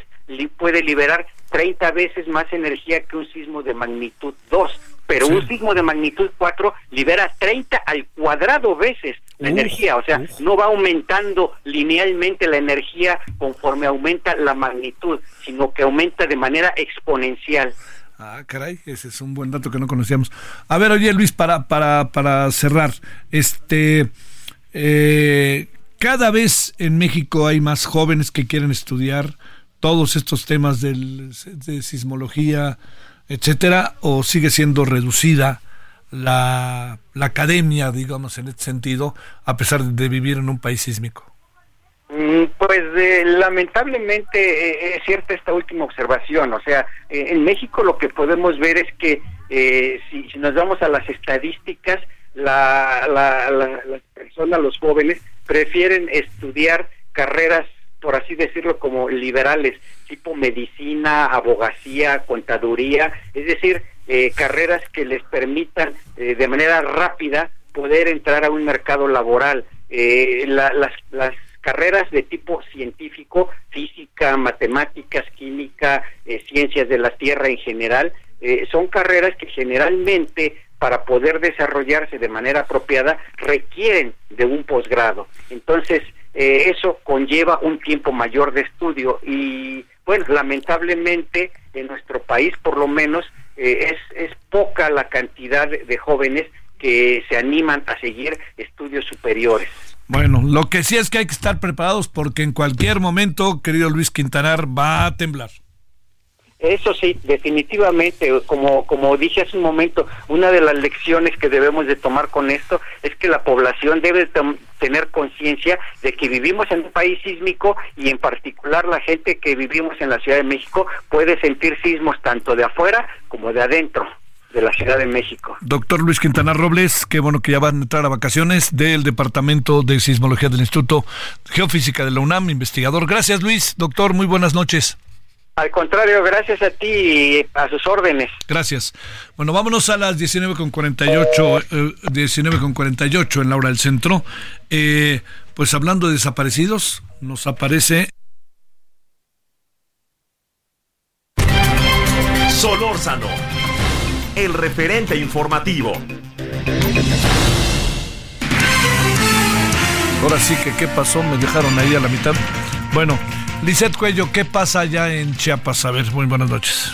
puede liberar 30 veces más energía que un sismo de magnitud 2 pero un sismo de magnitud 4 libera 30 al cuadrado veces la energía, o sea, no va aumentando linealmente la energía conforme aumenta la magnitud, sino que aumenta de manera exponencial. Ah, caray, ese es un buen dato que no conocíamos. A ver, oye Luis, para, para, para cerrar, este, eh, cada vez en México hay más jóvenes que quieren estudiar todos estos temas del, de sismología, etcétera, o sigue siendo reducida la, la academia, digamos, en este sentido, a pesar de vivir en un país sísmico? Mm, pues eh, lamentablemente eh, es cierta esta última observación, o sea, eh, en México lo que podemos ver es que si, si, nos vamos a las estadísticas, la, la, las personas, los jóvenes, prefieren estudiar carreras por así decirlo, como liberales, tipo medicina, abogacía, contaduría, es decir, eh, carreras que les permitan eh, de manera rápida poder entrar a un mercado laboral. Eh, las, las carreras de tipo científico, física, matemáticas, química, ciencias de la tierra en general, son carreras que generalmente para poder desarrollarse de manera apropiada requieren de un posgrado. Entonces, eh, eso conlleva un tiempo mayor de estudio y bueno, lamentablemente en nuestro país por lo menos eh, es, es poca la cantidad de, jóvenes que se animan a seguir estudios superiores. Bueno, lo que sí es que hay que estar preparados porque en cualquier momento, querido Luis Quintanar, va a temblar. Eso sí, definitivamente, como, como dije hace un momento, una de las lecciones que debemos de tomar con esto es que la población debe tener conciencia de que vivimos en un país sísmico y en particular la gente que vivimos en la Ciudad de México puede sentir sismos tanto de afuera como de adentro de la Ciudad de México. Doctor Luis Quintana Robles, qué bueno que ya van a entrar a vacaciones del Departamento de Sismología del Instituto Geofísica de la UNAM, investigador. Gracias Luis, doctor, muy buenas noches. Al contrario, gracias a ti y a sus órdenes. Gracias. Bueno, vámonos a las 19.48, eh, 19.48 en la hora del centro. Eh, pues hablando de desaparecidos, nos aparece... Solórzano, el referente informativo. Ahora sí que, ¿qué pasó? Me dejaron ahí a la mitad. Bueno, Lizeth Cuello, ¿qué pasa allá en Chiapas? A ver, muy buenas noches.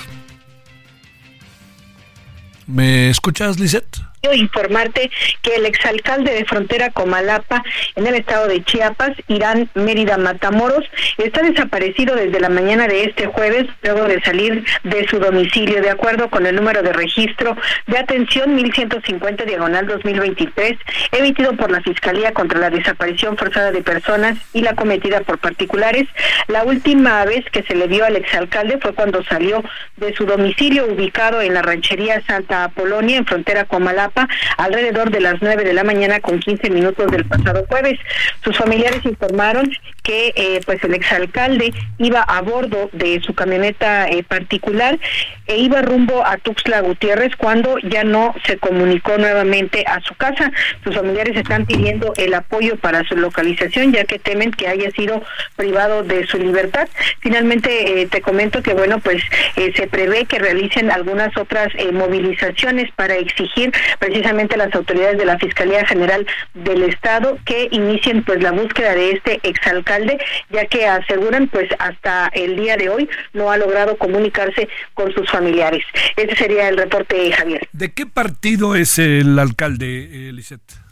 ¿Me escuchas, Lizeth? Informarte que el exalcalde de frontera Comalapa en el estado de Chiapas, Irán Mérida Matamoros, está desaparecido desde la mañana de este jueves luego de salir de su domicilio de acuerdo con el número de registro de atención 1150 diagonal 2023 emitido por la Fiscalía contra la desaparición forzada de personas y la cometida por particulares. La última vez que se le vio al exalcalde fue cuando salió de su domicilio ubicado en la ranchería Santa Apolonia en frontera Comalapa Alrededor de las 9 de la mañana con 15 minutos del pasado jueves. Sus familiares informaron que eh, pues el exalcalde iba a bordo de su camioneta eh, particular e iba rumbo a Tuxtla Gutiérrez cuando ya no se comunicó nuevamente a su casa. Sus familiares están pidiendo el apoyo para su localización ya que temen que haya sido privado de su libertad. Finalmente eh, te comento que bueno pues se prevé que realicen algunas otras movilizaciones para exigir precisamente las autoridades de la Fiscalía General del Estado que inicien pues la búsqueda de este exalcalde ya que aseguran pues hasta el día de hoy no ha logrado comunicarse con sus familiares. Ese sería el reporte, Javier. ¿De qué partido es el alcalde, Lisette?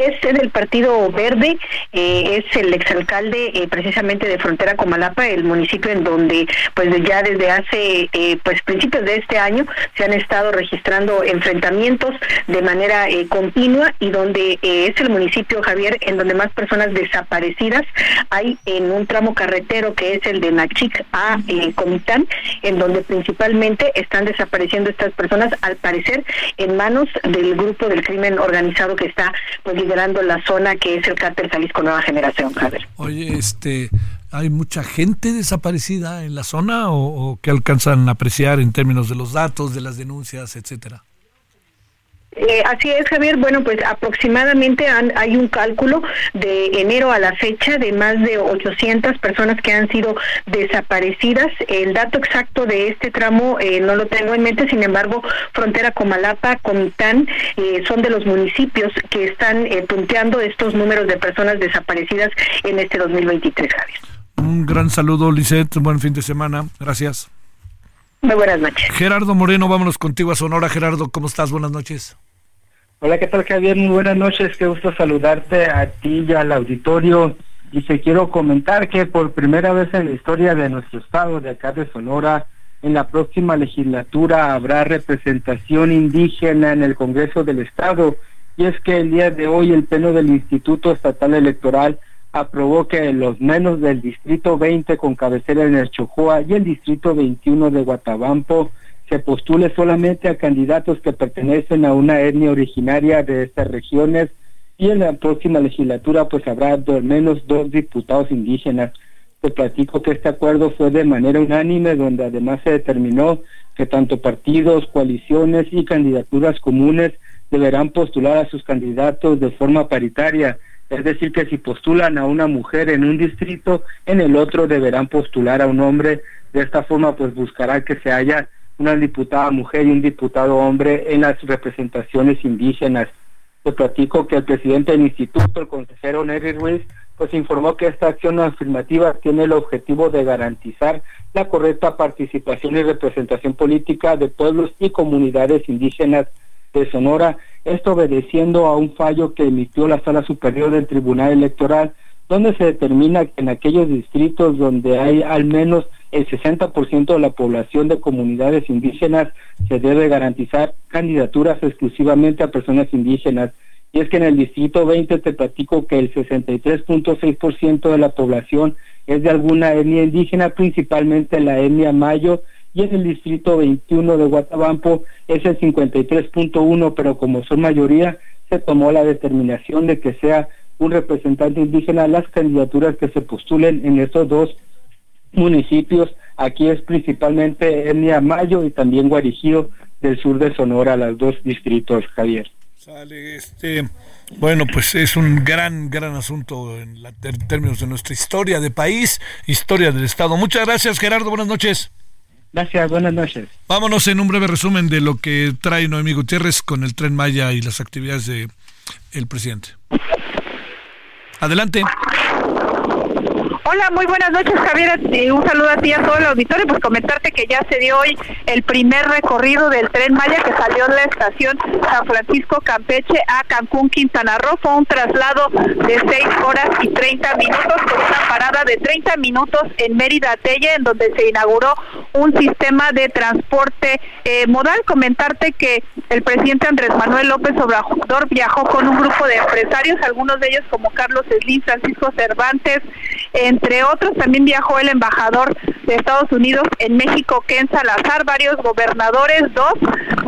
Es del Partido Verde, eh, es el exalcalde eh, precisamente de Frontera Comalapa, el municipio en donde pues ya desde hace eh, pues principios de este año se han estado registrando enfrentamientos de manera continua y donde es el municipio Javier en donde más personas desaparecidas hay en un tramo carretero que es el de Nachic a Comitán, en donde principalmente están desapareciendo estas personas al parecer en manos del grupo del crimen organizado que está pues liderando la zona que es el cártel Jalisco Nueva Generación, Javier. Oye, este, ¿hay mucha gente desaparecida en la zona o, o que alcanzan a apreciar en términos de los datos, de las denuncias, etcétera? Eh, así es, Javier. Bueno, pues aproximadamente hay un cálculo de enero a la fecha de más de 800 personas que han sido desaparecidas. El dato exacto de este tramo eh, no lo tengo en mente, sin embargo, Frontera Comalapa, Comitán, eh, son de los municipios que están punteando estos números de personas desaparecidas en este 2023, Javier. Un gran saludo, Lisette. Buen fin de semana. Gracias. Muy buenas noches. Gerardo Moreno, vámonos contigo a Sonora. Gerardo, ¿cómo estás? Buenas noches. Hola, ¿qué tal Javier? Muy buenas noches, qué gusto saludarte a ti y al auditorio. Y te quiero comentar que por primera vez en la historia de nuestro estado, de acá de Sonora, en la próxima legislatura habrá representación indígena en el Congreso del Estado. Y es que el día de hoy el Pleno del Instituto Estatal Electoral aprobó que los menos del Distrito 20 con cabecera en el Chojoa y el Distrito 21 de Guatabampo se postule solamente a candidatos que pertenecen a una etnia originaria de estas regiones y en la próxima legislatura pues habrá al menos dos diputados indígenas. Te platico que este acuerdo fue de manera unánime donde además se determinó que tanto partidos, coaliciones y candidaturas comunes deberán postular a sus candidatos de forma paritaria. Es decir, que si postulan a una mujer en un distrito, en el otro deberán postular a un hombre. De esta forma, pues buscará que se haya una diputada mujer y un diputado hombre en las representaciones indígenas. Te platico que el presidente del instituto, el consejero Nery Ruiz, pues informó que esta acción afirmativa tiene el objetivo de garantizar la correcta participación y representación política de pueblos y comunidades indígenas de Sonora, esto obedeciendo a un fallo que emitió la Sala Superior del Tribunal Electoral, donde se determina que en aquellos distritos donde hay al menos el 60% de la población de comunidades indígenas se debe garantizar candidaturas exclusivamente a personas indígenas. Y es que en el distrito 20 te platico que el 63.6% de la población es de alguna etnia indígena, principalmente la etnia mayo, y en el distrito 21 de Guatabampo es el 53.1, pero como son mayoría, se tomó la determinación de que sea un representante indígena las candidaturas que se postulen en estos dos municipios. Aquí es principalmente Etnia Mayo y también Guarijío del sur de Sonora, los dos distritos, Javier. Sale este, bueno, pues es un gran, gran asunto en, la, en términos de nuestra historia de país, historia del Estado. Muchas gracias, Gerardo. Buenas noches. Gracias, buenas noches. Vámonos en un breve resumen de lo que trae Noemí Gutiérrez con el tren Maya y las actividades de el presidente. Adelante. Hola, muy buenas noches, Javier. un saludo a ti y a todo el auditorio. Pues comentarte que ya se dio hoy el primer recorrido del tren Maya que salió de la estación San Francisco Campeche a Cancún, Quintana Roo. Fue un traslado de 6 horas y 30 minutos con una parada de 30 minutos en Mérida Telle, en donde se inauguró un sistema de transporte eh, modal. Comentarte que el presidente Andrés Manuel López Obrador viajó con un grupo de empresarios, algunos de ellos como Carlos Slim, Francisco Cervantes, entre otros. También viajó el embajador de Estados Unidos en México, Ken Salazar, varios gobernadores, dos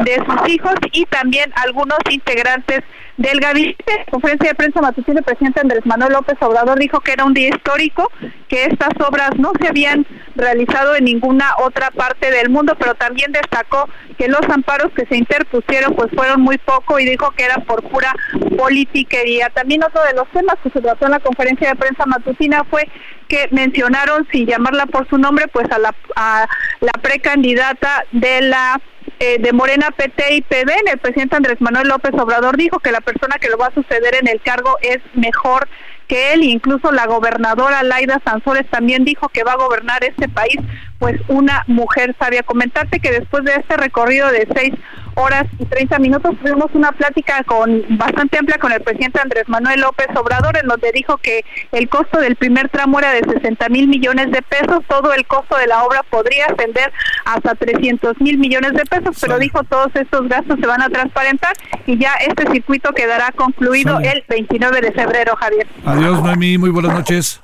de sus hijos y también algunos integrantes del gabinete conferencia de prensa matutina, el presidente Andrés Manuel López Obrador dijo que era un día histórico, que estas obras no se habían realizado en ninguna otra parte del mundo, pero también destacó que los amparos que se interpusieron pues fueron muy poco y dijo que era por pura politiquería. También otro de los temas que se trató en la conferencia de prensa matutina fue que mencionaron, sin llamarla por su nombre, pues a la, a la precandidata de la eh, de Morena PT y PDN. El presidente Andrés Manuel López Obrador dijo que la persona que lo va a suceder en el cargo es mejor que él, incluso la gobernadora Laida Sansores también dijo que va a gobernar este país, pues una mujer sabia. Comentarte que después de este recorrido de seis horas y 30 minutos tuvimos una plática con bastante amplia con el presidente Andrés Manuel López Obrador, en donde dijo que el costo del primer tramo era de 60 mil millones de pesos, todo el costo de la obra podría ascender hasta 300 mil millones de pesos, pero dijo todos estos gastos se van a transparentar y ya este circuito quedará concluido el 29 de febrero, Javier. Adiós, Noemí, muy buenas noches.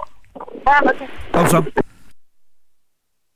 Buenas noches. Pausa.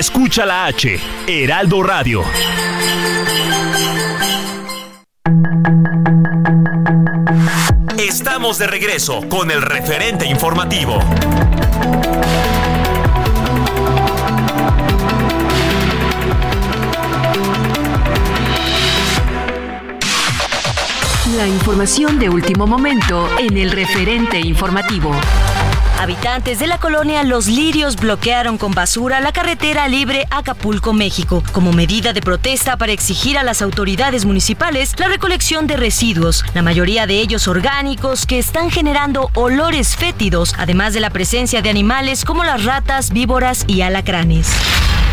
Escucha la H, Heraldo Radio. Estamos de regreso con el referente informativo. La información de último momento en el referente informativo. Habitantes de la colonia Los Lirios bloquearon con basura la carretera libre Acapulco, México, como medida de protesta para exigir a las autoridades municipales la recolección de residuos, la mayoría de ellos orgánicos que están generando olores fétidos, además de la presencia de animales como las ratas, víboras y alacranes.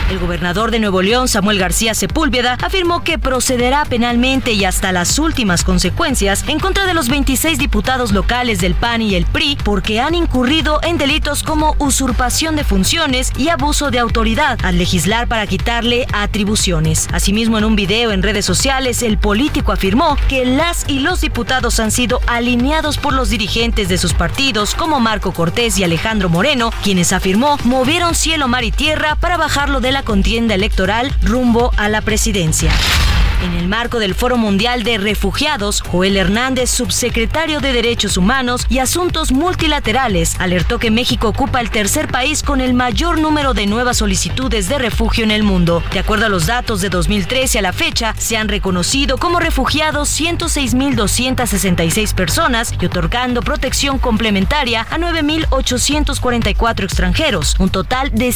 El gobernador de Nuevo León, Samuel García Sepúlveda, afirmó que procederá penalmente y hasta las últimas consecuencias en contra de los 26 diputados locales del PAN y el PRI porque han incurrido en delitos como usurpación de funciones y abuso de autoridad al legislar para quitarle atribuciones. Asimismo, en un video en redes sociales, el político afirmó que las y los diputados han sido alineados por los dirigentes de sus partidos como Marco Cortés y Alejandro Moreno, quienes afirmó movieron cielo, mar y tierra para bajarlo de la contienda electoral rumbo a la presidencia. En el marco del Foro Mundial de Refugiados, Joel Hernández, subsecretario de Derechos Humanos y Asuntos Multilaterales, alertó que México ocupa el tercer país con el mayor número de nuevas solicitudes de refugio en el mundo. De acuerdo a los datos de 2013 a la fecha, se han reconocido como refugiados 106.266 personas y otorgando protección complementaria a 9.844 extranjeros, un total de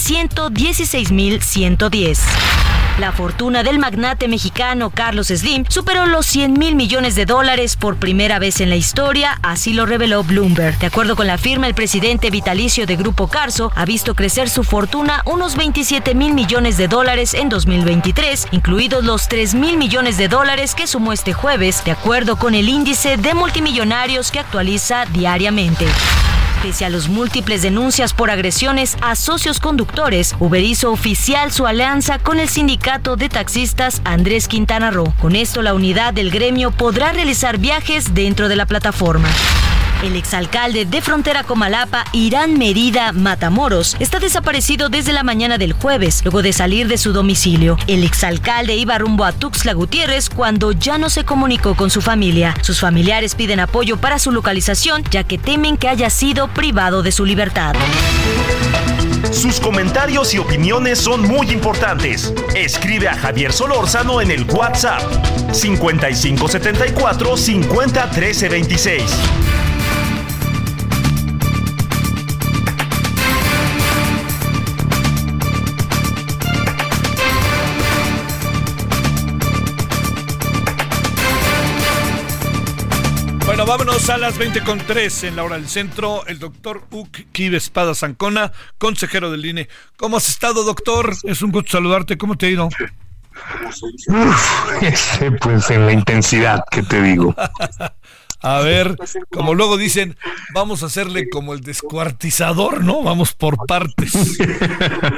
116.110. La fortuna del magnate mexicano Carlos Slim superó los 100 mil millones de dólares por primera vez en la historia, así lo reveló Bloomberg. De acuerdo con la firma, el presidente vitalicio de Grupo Carso ha visto crecer su fortuna unos 27 mil millones de dólares en 2023, incluidos los 3 mil millones de dólares que sumó este jueves, de acuerdo con el índice de multimillonarios que actualiza diariamente. Pese a los múltiples denuncias por agresiones a socios conductores, Uber hizo oficial su alianza con el sindicato de taxistas Andrés Quintana Roo. Con esto la unidad del gremio podrá realizar viajes dentro de la plataforma. El exalcalde de Frontera Comalapa, Irán Merida Matamoros, está desaparecido desde la mañana del jueves, luego de salir de su domicilio. El exalcalde iba rumbo a Tuxtla Gutiérrez cuando ya no se comunicó con su familia. Sus familiares piden apoyo para su localización, ya que temen que haya sido privado de su libertad. Sus comentarios y opiniones son muy importantes. Escribe a Javier Solórzano en el WhatsApp 5574 501326. Bueno, vámonos a las 20 con 3 en la hora del centro. El doctor Uc Kive Espada Zancona, consejero del INE. ¿Cómo has estado, doctor? Es un gusto saludarte. ¿Cómo te ha ido? Uf, pues en la intensidad, que te digo? <laughs> A <laughs> ver, como luego dicen, vamos a hacerle como el descuartizador, ¿no? Vamos por partes.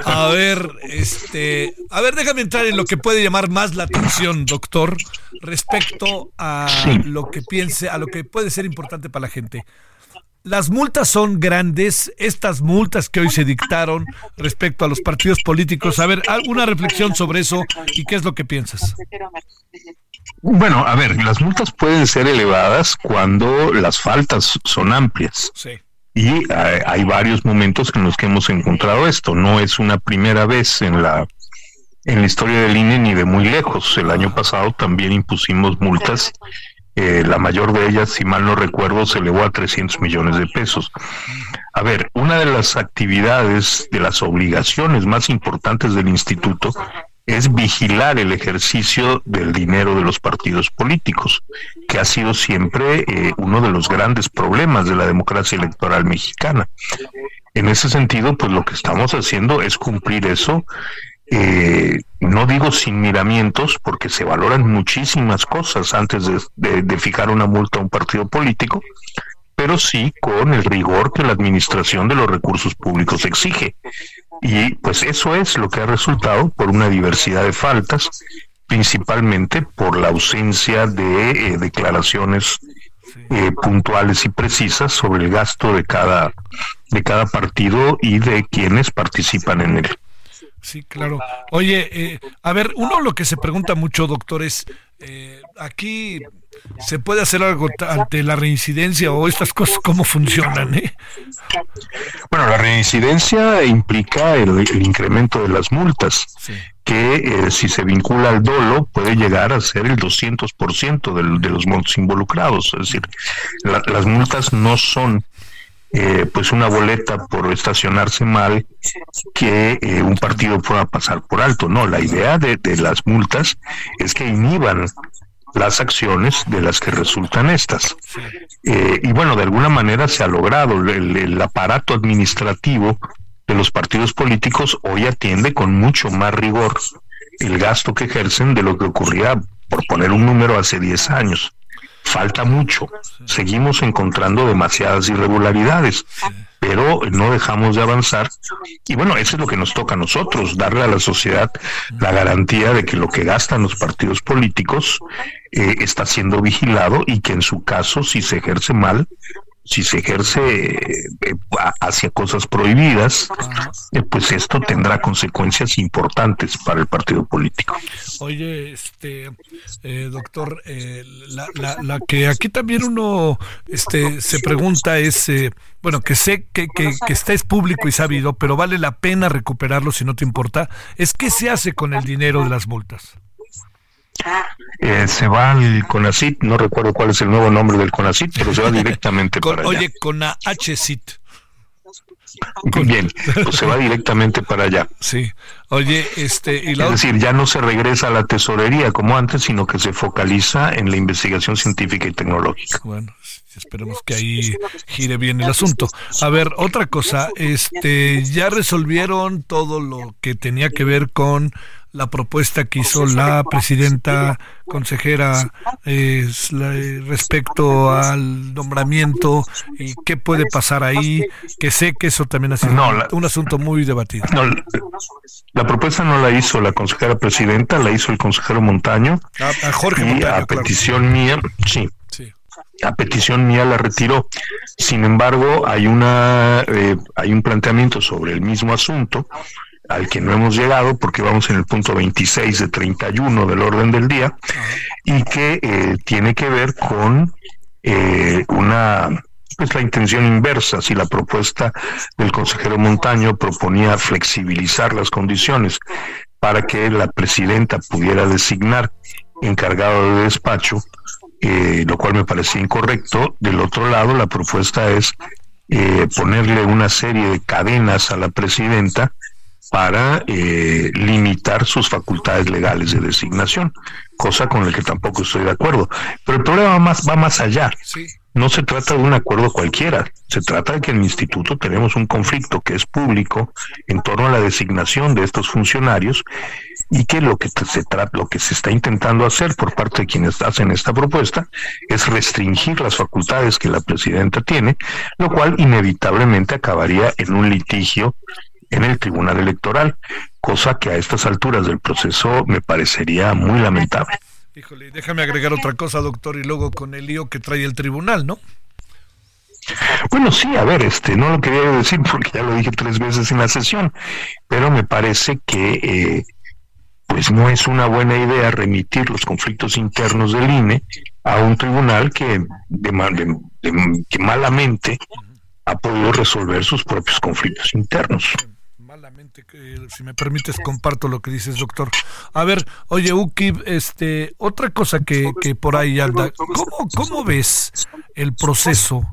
A ver, este, a ver, déjame entrar en lo que puede llamar más la atención, doctor, respecto a lo que piense, a lo que puede ser importante para la gente. Las multas son grandes, estas multas que hoy se dictaron respecto a los partidos políticos. A ver, alguna reflexión sobre eso y qué es lo que piensas. Bueno, a ver, las multas pueden ser elevadas cuando las faltas son amplias. Sí. Y hay, hay varios momentos en los que hemos encontrado esto. No es una primera vez en la en la historia del INE ni de muy lejos. El año pasado también impusimos multas. Eh, la mayor de ellas, si mal no recuerdo, se elevó a 300 millones de pesos. A ver, una de las actividades, de las obligaciones más importantes del instituto es vigilar el ejercicio del dinero de los partidos políticos, que ha sido siempre eh, uno de los grandes problemas de la democracia electoral mexicana. En ese sentido, pues lo que estamos haciendo es cumplir eso. eh, no digo sin miramientos, porque se valoran muchísimas cosas antes de, fijar una multa a un partido político, pero sí con el rigor que la administración de los recursos públicos exige. Y pues eso es lo que ha resultado por una diversidad de faltas, principalmente por la ausencia de eh, declaraciones eh, puntuales y precisas sobre el gasto de cada de cada partido y de quienes participan en él. Sí, claro. Oye, eh, a ver, uno lo que se pregunta mucho, doctor, es, eh, aquí se puede hacer algo ante la reincidencia o estas cosas, ¿cómo funcionan? Eh? Bueno, la reincidencia implica el, el incremento de las multas, que eh, si se vincula al dolo puede llegar a ser el 200% del, de los montos involucrados. Es decir, la- las multas no son eh, pues una boleta por estacionarse mal que eh, un partido pueda pasar por alto. No, la idea de, de las multas es que inhiban las acciones de las que resultan estas. Eh, y bueno, de alguna manera se ha logrado. El, el aparato administrativo de los partidos políticos hoy atiende con mucho más rigor el gasto que ejercen de lo que ocurría, por poner un número, hace 10 años. Falta mucho. Seguimos encontrando demasiadas irregularidades, pero no dejamos de avanzar. Y bueno, eso es lo que nos toca a nosotros, darle a la sociedad la garantía de que lo que gastan los partidos políticos eh, está siendo vigilado y que en su caso, si se ejerce mal, si se ejerce eh, hacia cosas prohibidas, eh, pues esto tendrá consecuencias importantes para el partido político. Oye, este, eh, doctor, eh, la, la, la que aquí también uno este, se pregunta es, eh, bueno, que sé que, que, que está es público y sabido, pero vale la pena recuperarlo si no te importa, es qué se hace con el dinero de las multas. Eh, se va al CONACIT, no recuerdo cuál es el nuevo nombre del CONACIT, pero se va <laughs> directamente Con- para allá. oye, con la HCIT. Bien, pues se va directamente para allá. Sí. Oye, este, y la Es decir, ya no se regresa a la tesorería como antes, sino que se focaliza en la investigación científica y tecnológica. Bueno, esperemos que ahí gire bien el asunto. A ver, otra cosa, este, ya resolvieron todo lo que tenía que ver con la propuesta que hizo la presidenta consejera eh, respecto al nombramiento y qué puede pasar ahí, que sé que eso también ha sido un asunto muy debatido. No, la propuesta no la hizo la consejera presidenta, la hizo el consejero Montaño. A, Jorge y a petición mía, sí, a petición mía la retiró. Sin embargo, hay una eh, hay un planteamiento sobre el mismo asunto al que no hemos llegado porque vamos en el punto 26 de 31 del orden del día y que eh, tiene que ver con eh, una pues la intención inversa si la propuesta del consejero Montaño proponía flexibilizar las condiciones para que la presidenta pudiera designar encargado de despacho eh, lo cual me parecía incorrecto. Del otro lado, la propuesta es eh, ponerle una serie de cadenas a la presidenta para eh, limitar sus facultades legales de designación, cosa con la que tampoco estoy de acuerdo. Pero el problema más, va más allá. No se trata de un acuerdo cualquiera, se trata de que en el instituto tenemos un conflicto que es público en torno a la designación de estos funcionarios y que lo que se trata, lo que se está intentando hacer por parte de quienes hacen esta propuesta es restringir las facultades que la presidenta tiene, lo cual inevitablemente acabaría en un litigio en el Tribunal Electoral, cosa que a estas alturas del proceso me parecería muy lamentable. Híjole, déjame agregar otra cosa, doctor, y luego con el lío que trae el tribunal, ¿no? Bueno, sí, a ver, este, no lo quería decir <laughs> porque ya lo dije tres veces en la sesión, pero me parece que eh, pues no es una buena idea remitir los conflictos internos del INE a un tribunal que, que malamente ha podido resolver sus propios conflictos internos si me permites, comparto lo que dices, doctor. A ver, oye, Uki, este, otra cosa que, que por ahí anda, ¿cómo, ves el proceso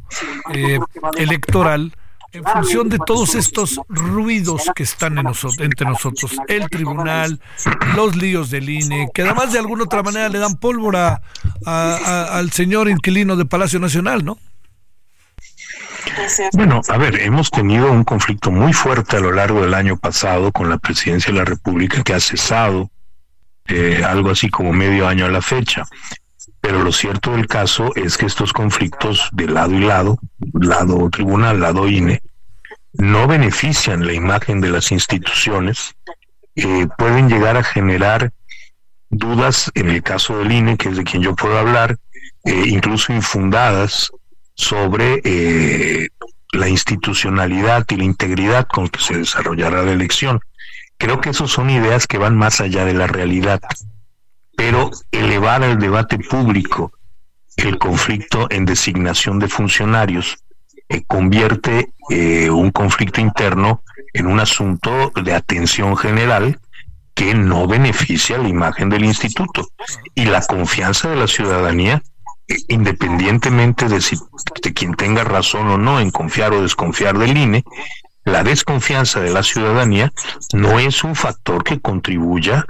eh, electoral? en función de todos estos ruidos que están en nosotros, entre nosotros, el tribunal, los líos del INE, que además de alguna otra manera le dan pólvora al señor inquilino de Palacio Nacional, ¿no? Bueno, a ver, hemos tenido un conflicto muy fuerte a lo largo del año pasado con la presidencia de la República que ha cesado eh, algo así como medio año a la fecha. Pero lo cierto del caso es que estos conflictos de lado y lado, lado tribunal, lado INE, no benefician la imagen de las instituciones, eh, pueden llegar a generar dudas en el caso del INE, que es de quien yo puedo hablar, eh, incluso infundadas sobre eh, la institucionalidad y la integridad con que se desarrollará la elección. Creo que esas son ideas que van más allá de la realidad, pero elevar al debate público el conflicto en designación de funcionarios eh, convierte eh, un conflicto interno en un asunto de atención general que no beneficia la imagen del instituto y la confianza de la ciudadanía independientemente de, si, de quien tenga razón o no en confiar o desconfiar del INE, la desconfianza de la ciudadanía no es un factor que contribuya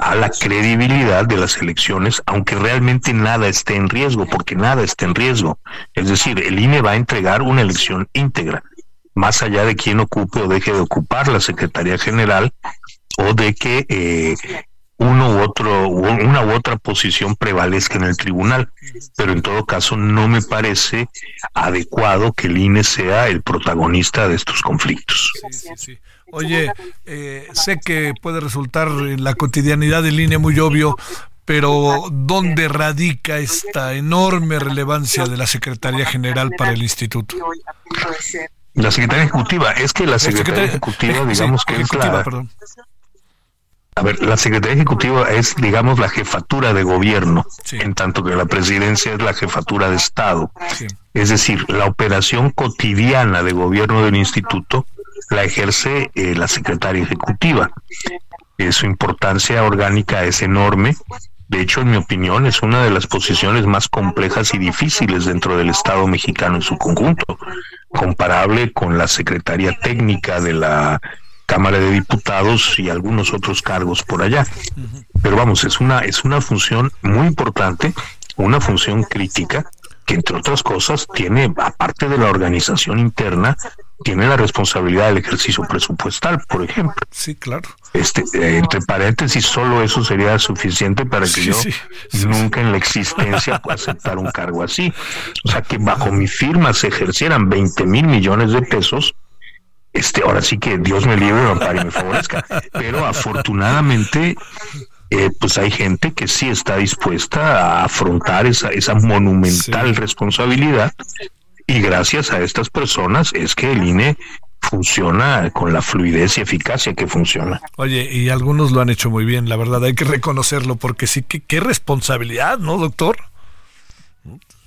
a la credibilidad de las elecciones, aunque realmente nada esté en riesgo, porque nada está en riesgo. Es decir, el INE va a entregar una elección íntegra, más allá de quién ocupe o deje de ocupar la Secretaría General o de que eh, uno u otro, una u otra posición prevalezca en el tribunal. Pero en todo caso, no me parece adecuado que el INE sea el protagonista de estos conflictos. Oye, eh, sé que puede resultar en la cotidianidad del INE muy obvio, pero ¿dónde radica esta enorme relevancia de la Secretaría General para el Instituto? La Secretaría Ejecutiva, es que la Secretaría, Ejecutiva, digamos que es la, a ver, la Secretaría Ejecutiva es, digamos, la jefatura de gobierno, en tanto que la presidencia es la jefatura de Estado. Es decir, la operación cotidiana de gobierno del instituto la ejerce eh, la Secretaría Ejecutiva. Eh, su importancia orgánica es enorme. De hecho, en mi opinión, es una de las posiciones más complejas y difíciles dentro del Estado mexicano en su conjunto, comparable con la Secretaría Técnica de la Cámara de Diputados y algunos otros cargos por allá. Pero vamos, es una, es una función muy importante, una función crítica que entre otras cosas tiene, aparte de la organización interna, tiene la responsabilidad del ejercicio presupuestal, por ejemplo. Sí, claro. Este, eh, entre paréntesis, solo eso sería suficiente para que yo nunca en la existencia <laughs> pueda aceptar un cargo así. O sea, que bajo mi firma se ejercieran 20 mil millones de pesos, este, ahora sí que Dios me libre, ampare y me favorezca. Pero afortunadamente, eh, pues hay gente que sí está dispuesta a afrontar esa, esa monumental responsabilidad y gracias a estas personas es que el INE funciona con la fluidez y eficacia que funciona. Oye, y algunos lo han hecho muy bien, la verdad, hay que reconocerlo, porque sí, que qué responsabilidad, ¿no, doctor?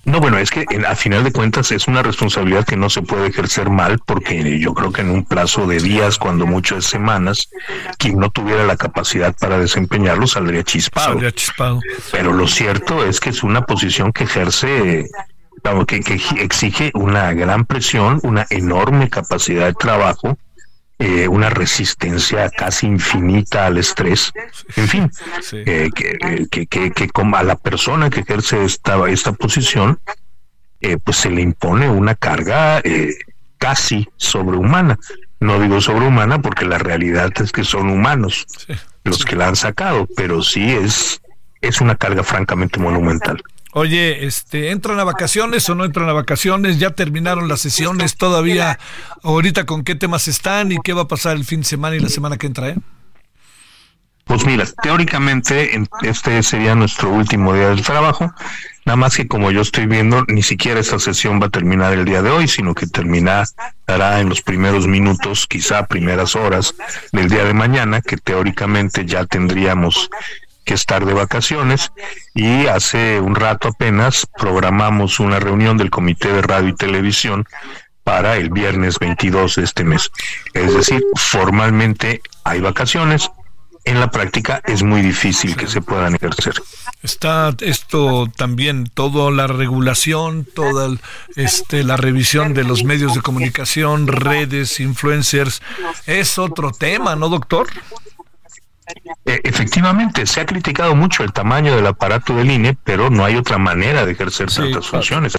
No, bueno, es que a final de cuentas es una responsabilidad que no se puede ejercer mal porque yo creo que en un plazo de días, cuando muchas semanas, quien no tuviera la capacidad para desempeñarlo saldría chispado. Saldría chispado. Pero lo cierto es que es una posición que ejerce que, que exige una gran presión, una enorme capacidad de trabajo, eh, una resistencia casi infinita al estrés, en fin, eh, que, que, que, que, como a la persona que ejerce esta, esta posición, eh, pues se le impone una carga casi sobrehumana. No digo sobrehumana porque la realidad es que son humanos los que la han sacado, pero sí es, es una carga francamente monumental. Oye, este, ¿entran a vacaciones o no entran a vacaciones? ¿Ya terminaron las sesiones? ¿Todavía ahorita con qué temas están y qué va a pasar el fin de semana y la semana que entra? Eh? Pues mira, teóricamente este sería nuestro último día del trabajo, nada más que como yo estoy viendo, ni siquiera esta sesión va a terminar el día de hoy, sino que terminará en los primeros minutos, quizá primeras horas del día de mañana, que teóricamente ya tendríamos que estar de vacaciones y hace un rato apenas programamos una reunión del Comité de Radio y Televisión para el viernes 22 de este mes. Es decir, formalmente hay vacaciones, en la práctica es muy difícil que se puedan ejercer. Está esto también, toda la regulación, toda este, la revisión de los medios de comunicación, redes, influencers, es otro tema, ¿no, doctor? E, efectivamente, se ha criticado mucho el tamaño del aparato del INE, pero no hay otra manera de ejercer tantas funciones.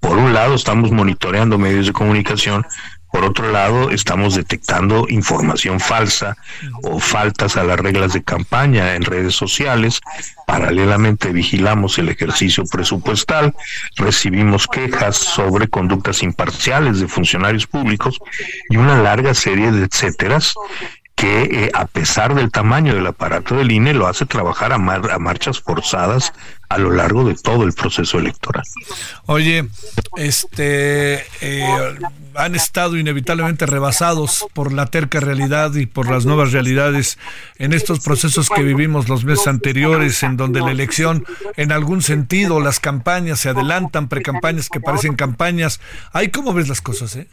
Por un lado, estamos monitoreando medios de comunicación, por otro lado, estamos detectando información falsa o faltas a las reglas de campaña en redes sociales. Paralelamente vigilamos el ejercicio presupuestal, recibimos quejas sobre conductas imparciales de funcionarios públicos y una larga serie de etcéteras que eh, a pesar del tamaño del aparato del INE lo hace trabajar a, a, marchas forzadas a lo largo de todo el proceso electoral. Oye, este eh, han estado inevitablemente rebasados por la terca realidad y por las nuevas realidades en estos procesos que vivimos los meses anteriores, en donde la elección, en algún sentido, las campañas se adelantan, precampañas que parecen campañas. ¿Ahí cómo ves las cosas, eh?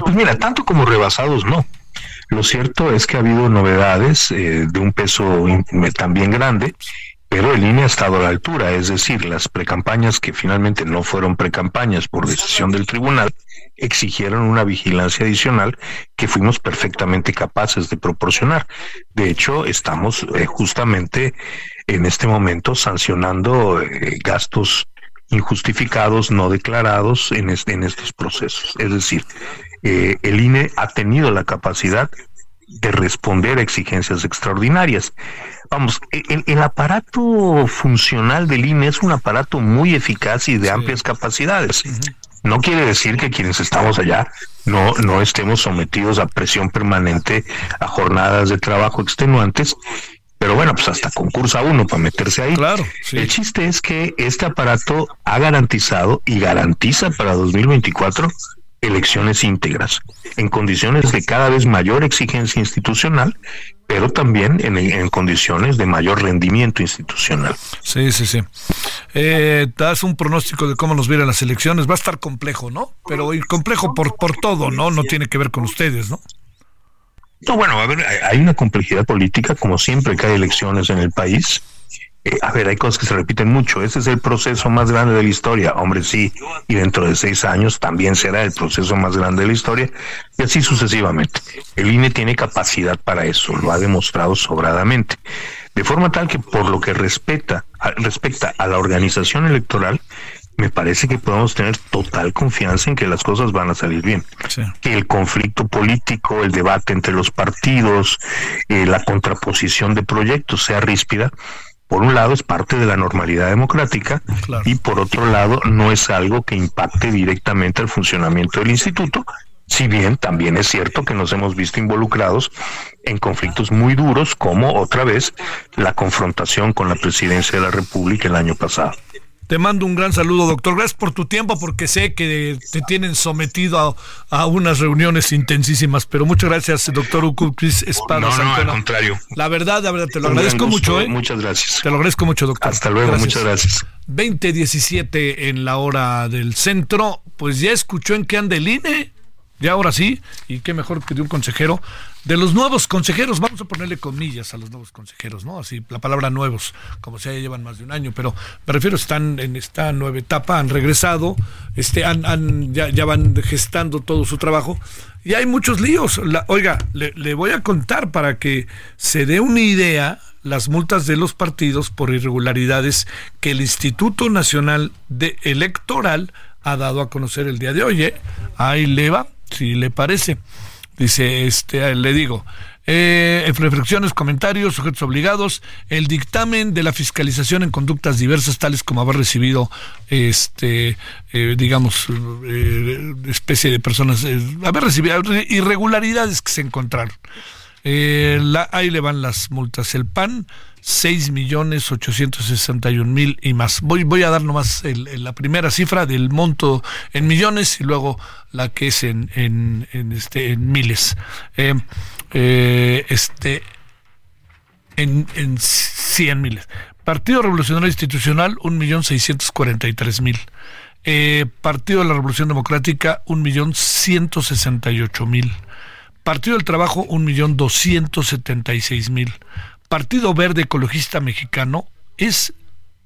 Pues mira, tanto como rebasados no lo cierto es que ha habido novedades eh, de un peso también grande, pero el INE ha estado a la altura, es decir, las precampañas que finalmente no fueron precampañas por decisión del tribunal, exigieron una vigilancia adicional que fuimos perfectamente capaces de proporcionar. De hecho, estamos eh, justamente en este momento sancionando eh, gastos injustificados, no declarados en, en estos procesos. Es decir, eh, el INE ha tenido la capacidad de responder a exigencias extraordinarias. Vamos, el, aparato funcional del INE es un aparato muy eficaz y de amplias capacidades. No quiere decir que quienes estamos allá no, no estemos sometidos a presión permanente, a jornadas de trabajo extenuantes, pero bueno, pues hasta concursa uno para meterse ahí. Claro. El chiste es que este aparato ha garantizado y garantiza para 2024 elecciones íntegras, en condiciones de cada vez mayor exigencia institucional, pero también en, condiciones de mayor rendimiento institucional. Sí, sí, sí. Eh, das un pronóstico de cómo nos vienen las elecciones. Va a estar complejo, ¿no? Pero complejo por, por todo, ¿no? No tiene que ver con ustedes, ¿no? No, bueno, a ver, hay una complejidad política, como siempre que hay elecciones en el país. Eh, a ver, hay cosas que se repiten mucho. Ese es el proceso más grande de la historia. Hombre, sí. Y dentro de seis años también será el proceso más grande de la historia. Y así sucesivamente. El INE tiene capacidad para eso. Lo ha demostrado sobradamente. De forma tal que por lo que respeta, respecta a la organización electoral, me parece que podemos tener total confianza en que las cosas van a salir bien. Que el conflicto político, el debate entre los partidos, eh, la contraposición de proyectos sea ríspida, por un lado es parte de la normalidad democrática y por otro lado no es algo que impacte directamente el funcionamiento del instituto, si bien también es cierto que nos hemos visto involucrados en conflictos muy duros como otra vez la confrontación con la presidencia de la República el año pasado. Te mando un gran saludo, doctor. Gracias por tu tiempo, porque sé que te tienen sometido a, unas reuniones intensísimas. Pero muchas gracias, doctor Ucupis Espada. No, no, al contrario. La verdad, la verdad, te lo agradezco mucho. ¿eh? Muchas gracias. Te lo agradezco mucho, doctor. Hasta luego, muchas gracias. 2017 en la hora del centro. Pues ya escuchó en qué anda el INE. Ya ahora sí, y qué mejor que de un consejero, de los nuevos consejeros, vamos a ponerle comillas a los nuevos consejeros, ¿no? Así, la palabra nuevos, como si ya llevan más de un año, pero me refiero, están en esta nueva etapa, han regresado, este, han, ya, van gestando todo su trabajo, y hay muchos líos. oiga, le, le voy a contar para que se dé una idea las multas de los partidos por irregularidades que el Instituto Nacional de Electoral ha dado a conocer el día de hoy. ¿eh? Ahí le va si le parece. Dice, este, le digo, eh, reflexiones, comentarios, sujetos obligados, el dictamen de la fiscalización en conductas diversas, tales como haber recibido, este, eh, digamos, eh, especie de personas, eh, haber recibido irregularidades que se encontraron. Eh, la, ahí le van las multas. El PAN, 6 millones 861 mil y más. Voy, voy a dar nomás el, la primera cifra del monto en millones y luego la que es en, en, este, en miles. Eh, eh, este, en, en 100 miles. Partido Revolucionario Institucional, 1.643.000. Eh, Partido de la Revolución Democrática, 1.168.000. Partido del Trabajo, un millón doscientos setenta y seis mil. Partido Verde Ecologista Mexicano es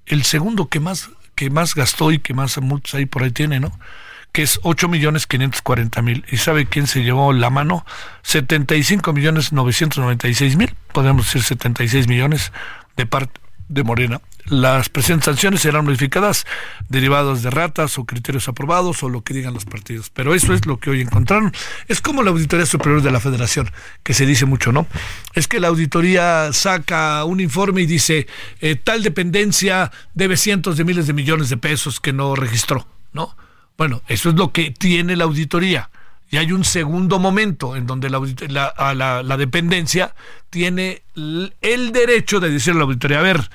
el segundo que más, que más gastó y que más multas ahí por ahí tiene, ¿no? Que es 8 millones 540 mil. ¿Y sabe quién se llevó la mano? 75 millones 996 mil, podemos decir 76 millones de parte de Morena. Las presentes sanciones serán modificadas derivadas de ratas o criterios aprobados o lo que digan los partidos. Pero eso es lo que hoy encontraron. Es como la Auditoría Superior de la Federación, que se dice mucho, ¿no? Es que la auditoría saca un informe y dice, eh, tal dependencia debe cientos de miles de millones de pesos que no registró, ¿no? Bueno, eso es lo que tiene la auditoría. Y hay un segundo momento en donde la, la dependencia tiene el derecho de decirle a la auditoría, a ver,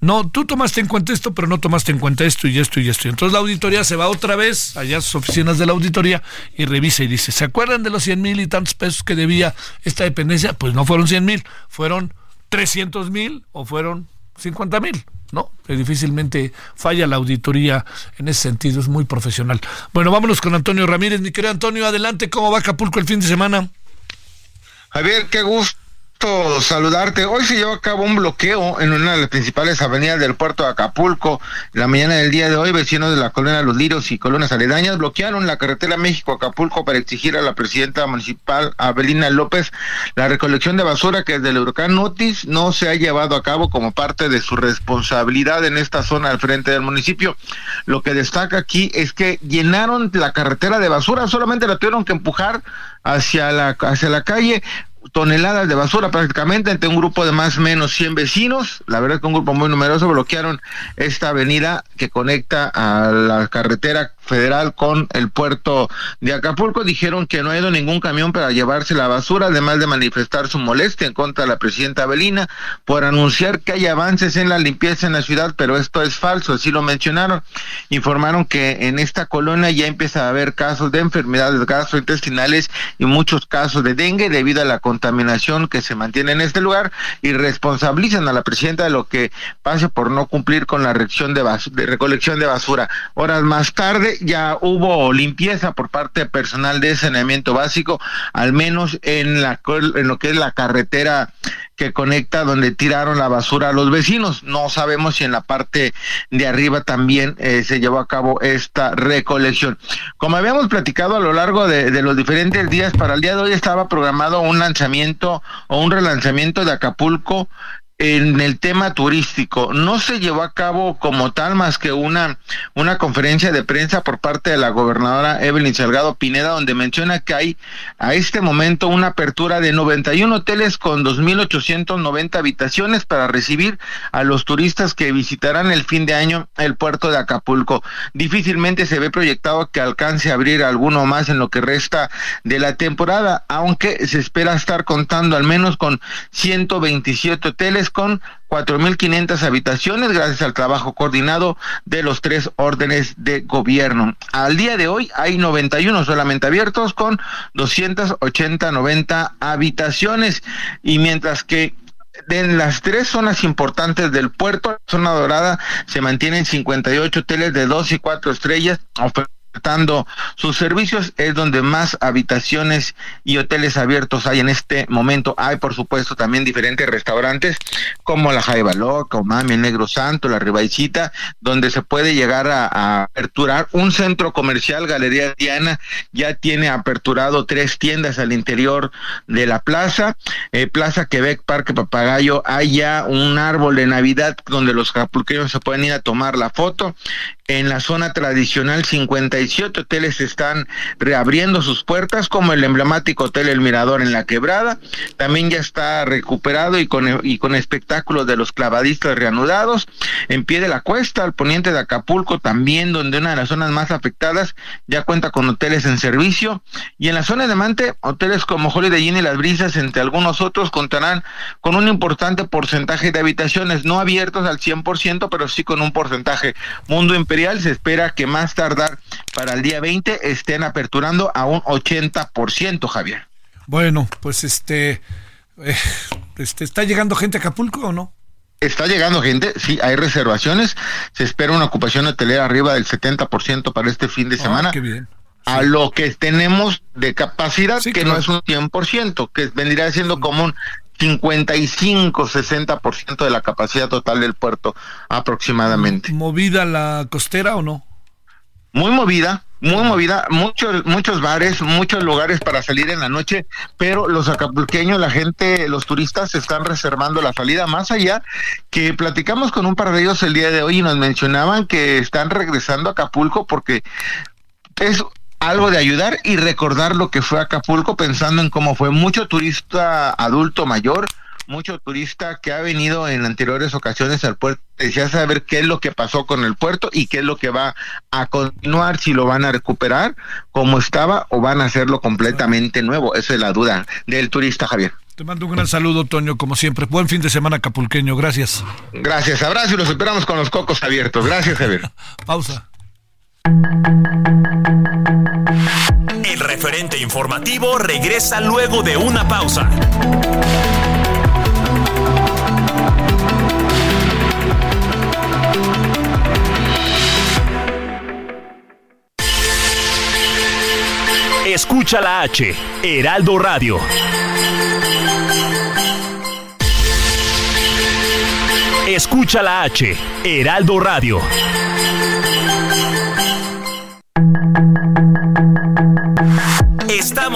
no, tú tomaste en cuenta esto, pero no tomaste en cuenta esto y esto y esto. Entonces la auditoría se va otra vez allá a sus oficinas de la auditoría y revisa y dice, ¿se acuerdan de los 100 mil y tantos pesos que debía esta dependencia? Pues no fueron 100 mil, fueron 300 mil o fueron 50 mil. ¿no? Que difícilmente falla la auditoría en ese sentido, es muy profesional. Bueno, vámonos con Antonio Ramírez. Mi querido Antonio, adelante, ¿cómo va Acapulco el fin de semana? Javier, qué gusto saludarte. Hoy se llevó a cabo un bloqueo en una de las principales avenidas del puerto de Acapulco. La mañana del día de hoy, vecinos de la colonia Los Liros y colonias aledañas bloquearon la carretera México-Acapulco para exigir a la presidenta municipal, Abelina López, la recolección de basura que desde el huracán Notis no se ha llevado a cabo como parte de su responsabilidad en esta zona al frente del municipio. Lo que destaca aquí es que llenaron la carretera de basura, solamente la tuvieron que empujar hacia la, hacia la calle toneladas de basura prácticamente entre un grupo de más o menos 100 vecinos. La verdad que un grupo muy numeroso bloquearon esta avenida que conecta a la carretera federal con el puerto de Acapulco. Dijeron que no ha ido ningún camión para llevarse la basura, además de manifestar su molestia en contra de la presidenta Belina por anunciar que hay avances en la limpieza en la ciudad, pero esto es falso, así lo mencionaron. Informaron que en esta colonia ya empieza a haber casos de enfermedades gastrointestinales y muchos casos de dengue debido a la contaminación que se mantiene en este lugar y responsabilizan a la presidenta de lo que pase por no cumplir con la de, de recolección de basura. Horas más tarde ya hubo limpieza por parte personal de saneamiento básico, al menos en, la, en lo que es la carretera que conecta donde tiraron la basura a los vecinos. No sabemos si en la parte de arriba también eh, se llevó a cabo esta recolección. Como habíamos platicado a lo largo de, de, los diferentes días, para el día de hoy estaba programado un lanzamiento o un relanzamiento de Acapulco en el tema turístico. No se llevó a cabo como tal más que una, una conferencia de prensa por parte de la gobernadora Evelyn Salgado Pineda, donde menciona que hay a este momento una apertura de 91 hoteles con 2.890 habitaciones para recibir a los turistas que visitarán el fin de año el puerto de Acapulco. Difícilmente se ve proyectado que alcance a abrir alguno más en lo que resta de la temporada, aunque se espera estar contando al menos con 127 hoteles con 4.500 habitaciones gracias al trabajo coordinado de los tres órdenes de gobierno. Al día de hoy hay 91 solamente abiertos con 280, 90 habitaciones y mientras que en las tres zonas importantes del puerto, la zona dorada, se mantienen 58 hoteles de dos y cuatro estrellas sus servicios es donde más habitaciones y hoteles abiertos hay en este momento. Hay, por supuesto, también diferentes restaurantes como la Jaiba Loca, Mami, Negro Santo, la Ribaicita, donde se puede llegar a, aperturar un centro comercial. Galería Diana ya tiene aperturado tres tiendas al interior de la plaza. Eh, plaza Quebec, Parque Papagayo, hay ya un árbol de Navidad donde los capulqueños se pueden ir a tomar la foto. En la zona tradicional 57 hoteles están reabriendo sus puertas, como el emblemático Hotel El Mirador en La Quebrada. También ya está recuperado y con, y con espectáculos de los clavadistas reanudados. En pie de la cuesta, al poniente de Acapulco, también donde una de las zonas más afectadas ya cuenta con hoteles en servicio. Y en la zona de Mante, hoteles como Holiday Inn y Las Brisas, entre algunos otros, contarán con un importante porcentaje de habitaciones, no abiertos al 100%, pero sí con un porcentaje. Mundo Imperial se espera que más tardar para el día 20 estén aperturando a un 80%, Javier. Bueno, pues este, eh, este, ¿está llegando gente a Acapulco o no? Está llegando gente, sí, hay reservaciones, se espera una ocupación hotelera arriba del 70% para este fin de ah, semana. qué bien. A lo que tenemos de capacidad, que no es un 100%, que vendría siendo como un 55-60% de la capacidad total del puerto aproximadamente. ¿Movida la costera o no? Muy movida, muy movida, muchos muchos bares, muchos lugares para salir en la noche, pero los acapulqueños, la gente, los turistas están reservando la salida más allá que platicamos con un par de ellos el día de hoy y nos mencionaban que están regresando a Acapulco porque es algo de ayudar y recordar lo que fue Acapulco pensando en cómo fue mucho turista adulto mayor, mucho turista que ha venido en anteriores ocasiones al puerto, decía saber qué es lo que pasó con el puerto y qué es lo que va a continuar, si lo van a recuperar como estaba o van a hacerlo completamente nuevo. Esa es la duda del turista Javier. Te mando un gran saludo, Toño, como siempre. Buen fin de semana acapulqueño, gracias. Gracias, abrazo y los esperamos con los cocos abiertos. Gracias, Javier. <laughs> Pausa. El referente informativo regresa luego de una pausa. Escucha la H, Heraldo Radio. Escucha la H, Heraldo Radio.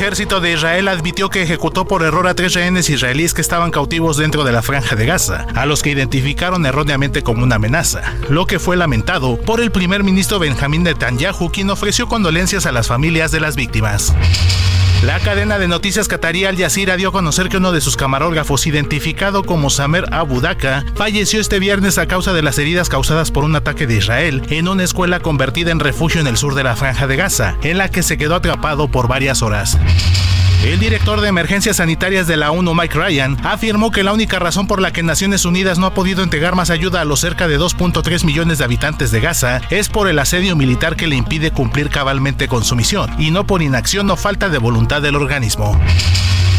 ejército de Israel admitió que ejecutó por error a tres rehenes israelíes que estaban cautivos dentro de la franja de Gaza, a los que identificaron erróneamente como una amenaza, lo que fue lamentado por el primer ministro Benjamín Netanyahu, quien ofreció condolencias a las familias de las víctimas. La cadena de noticias catarí Al Jazeera dio a conocer que uno de sus camarógrafos, identificado como Samer Abu Daka, falleció este viernes a causa de las heridas causadas por un ataque de Israel en una escuela convertida en refugio en el sur de la Franja de Gaza, en la que se quedó atrapado por varias horas. El director de emergencias sanitarias de la ONU, Mike Ryan, afirmó que la única razón por la que Naciones Unidas no ha podido entregar más ayuda a los cerca de 2.3 millones de habitantes de Gaza es por el asedio militar que le impide cumplir cabalmente con su misión, y no por inacción o falta de voluntad del organismo.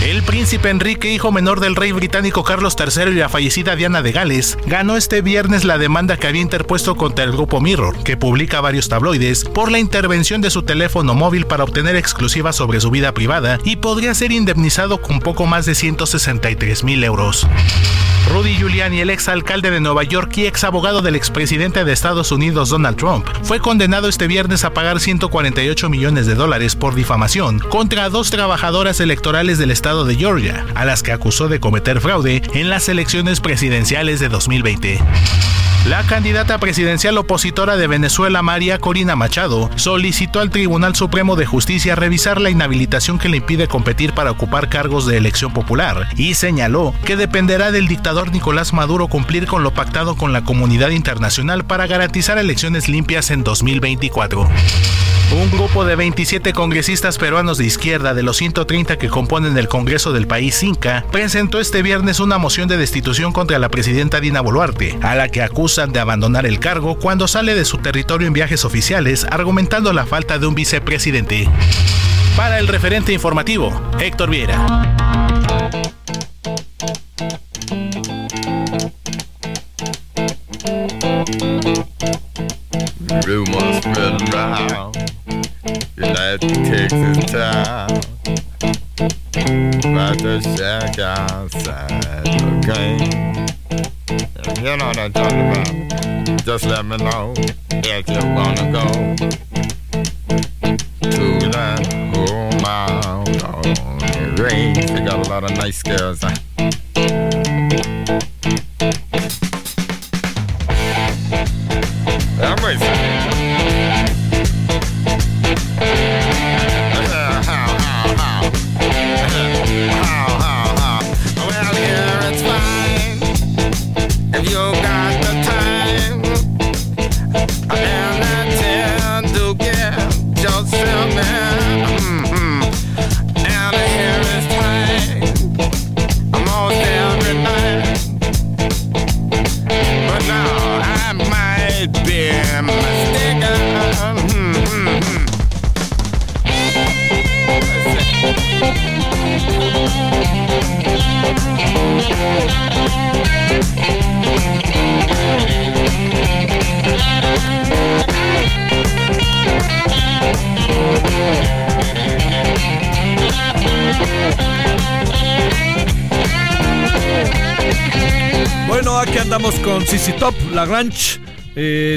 El príncipe Enrique, hijo menor del rey británico Carlos III y la fallecida Diana de Gales, ganó este viernes la demanda que había interpuesto contra el grupo Mirror, que publica varios tabloides, por la intervención de su teléfono móvil para obtener exclusivas sobre su vida privada y podría ser indemnizado con poco más de 163 mil euros. Rudy Giuliani, el ex alcalde de Nueva York y ex abogado del expresidente de Estados Unidos Donald Trump, fue condenado este viernes a pagar 148 millones de dólares por difamación contra dos trabajadoras electorales del estado de Georgia, a las que acusó de cometer fraude en las elecciones presidenciales de 2020. La candidata presidencial opositora de Venezuela, María Corina Machado, solicitó al Tribunal Supremo de Justicia revisar la inhabilitación que le impide competir para ocupar cargos de elección popular y señaló que dependerá del dictador Nicolás Maduro cumplir con lo pactado con la comunidad internacional para garantizar elecciones limpias en 2024. Un grupo de 27 congresistas peruanos de izquierda de los 130 que componen el Congreso del país Inca presentó este viernes una moción de destitución contra la presidenta Dina Boluarte, a la que acusan de abandonar el cargo cuando sale de su territorio en viajes oficiales, argumentando la falta de un vicepresidente. Para el referente informativo, Héctor Viera. Let me know if you wanna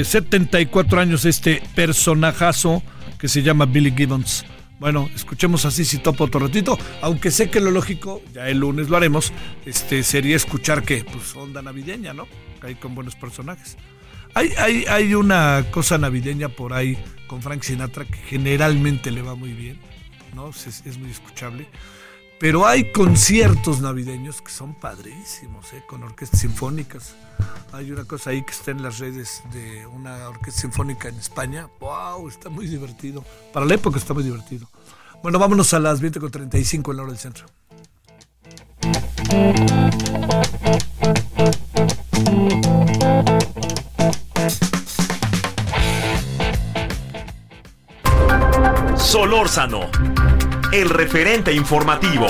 74 años este personajazo que se llama Billy Gibbons. Bueno, escuchemos a Sisi Top otro ratito, aunque sé que lo lógico, ya el lunes lo haremos, este, sería escuchar que, pues onda navideña, ¿no? Ahí con buenos personajes. Hay, hay, hay una cosa navideña por ahí con Frank Sinatra que generalmente le va muy bien, ¿no? Es, es muy escuchable. Pero hay conciertos navideños que son padrísimos, ¿eh? con orquestas sinfónicas. Hay una cosa ahí que está en las redes de una orquesta sinfónica en España. ¡Wow! Está muy divertido. Para la época está muy divertido. Bueno, vámonos a las 20.35 en la hora del centro. Solórzano, el referente informativo.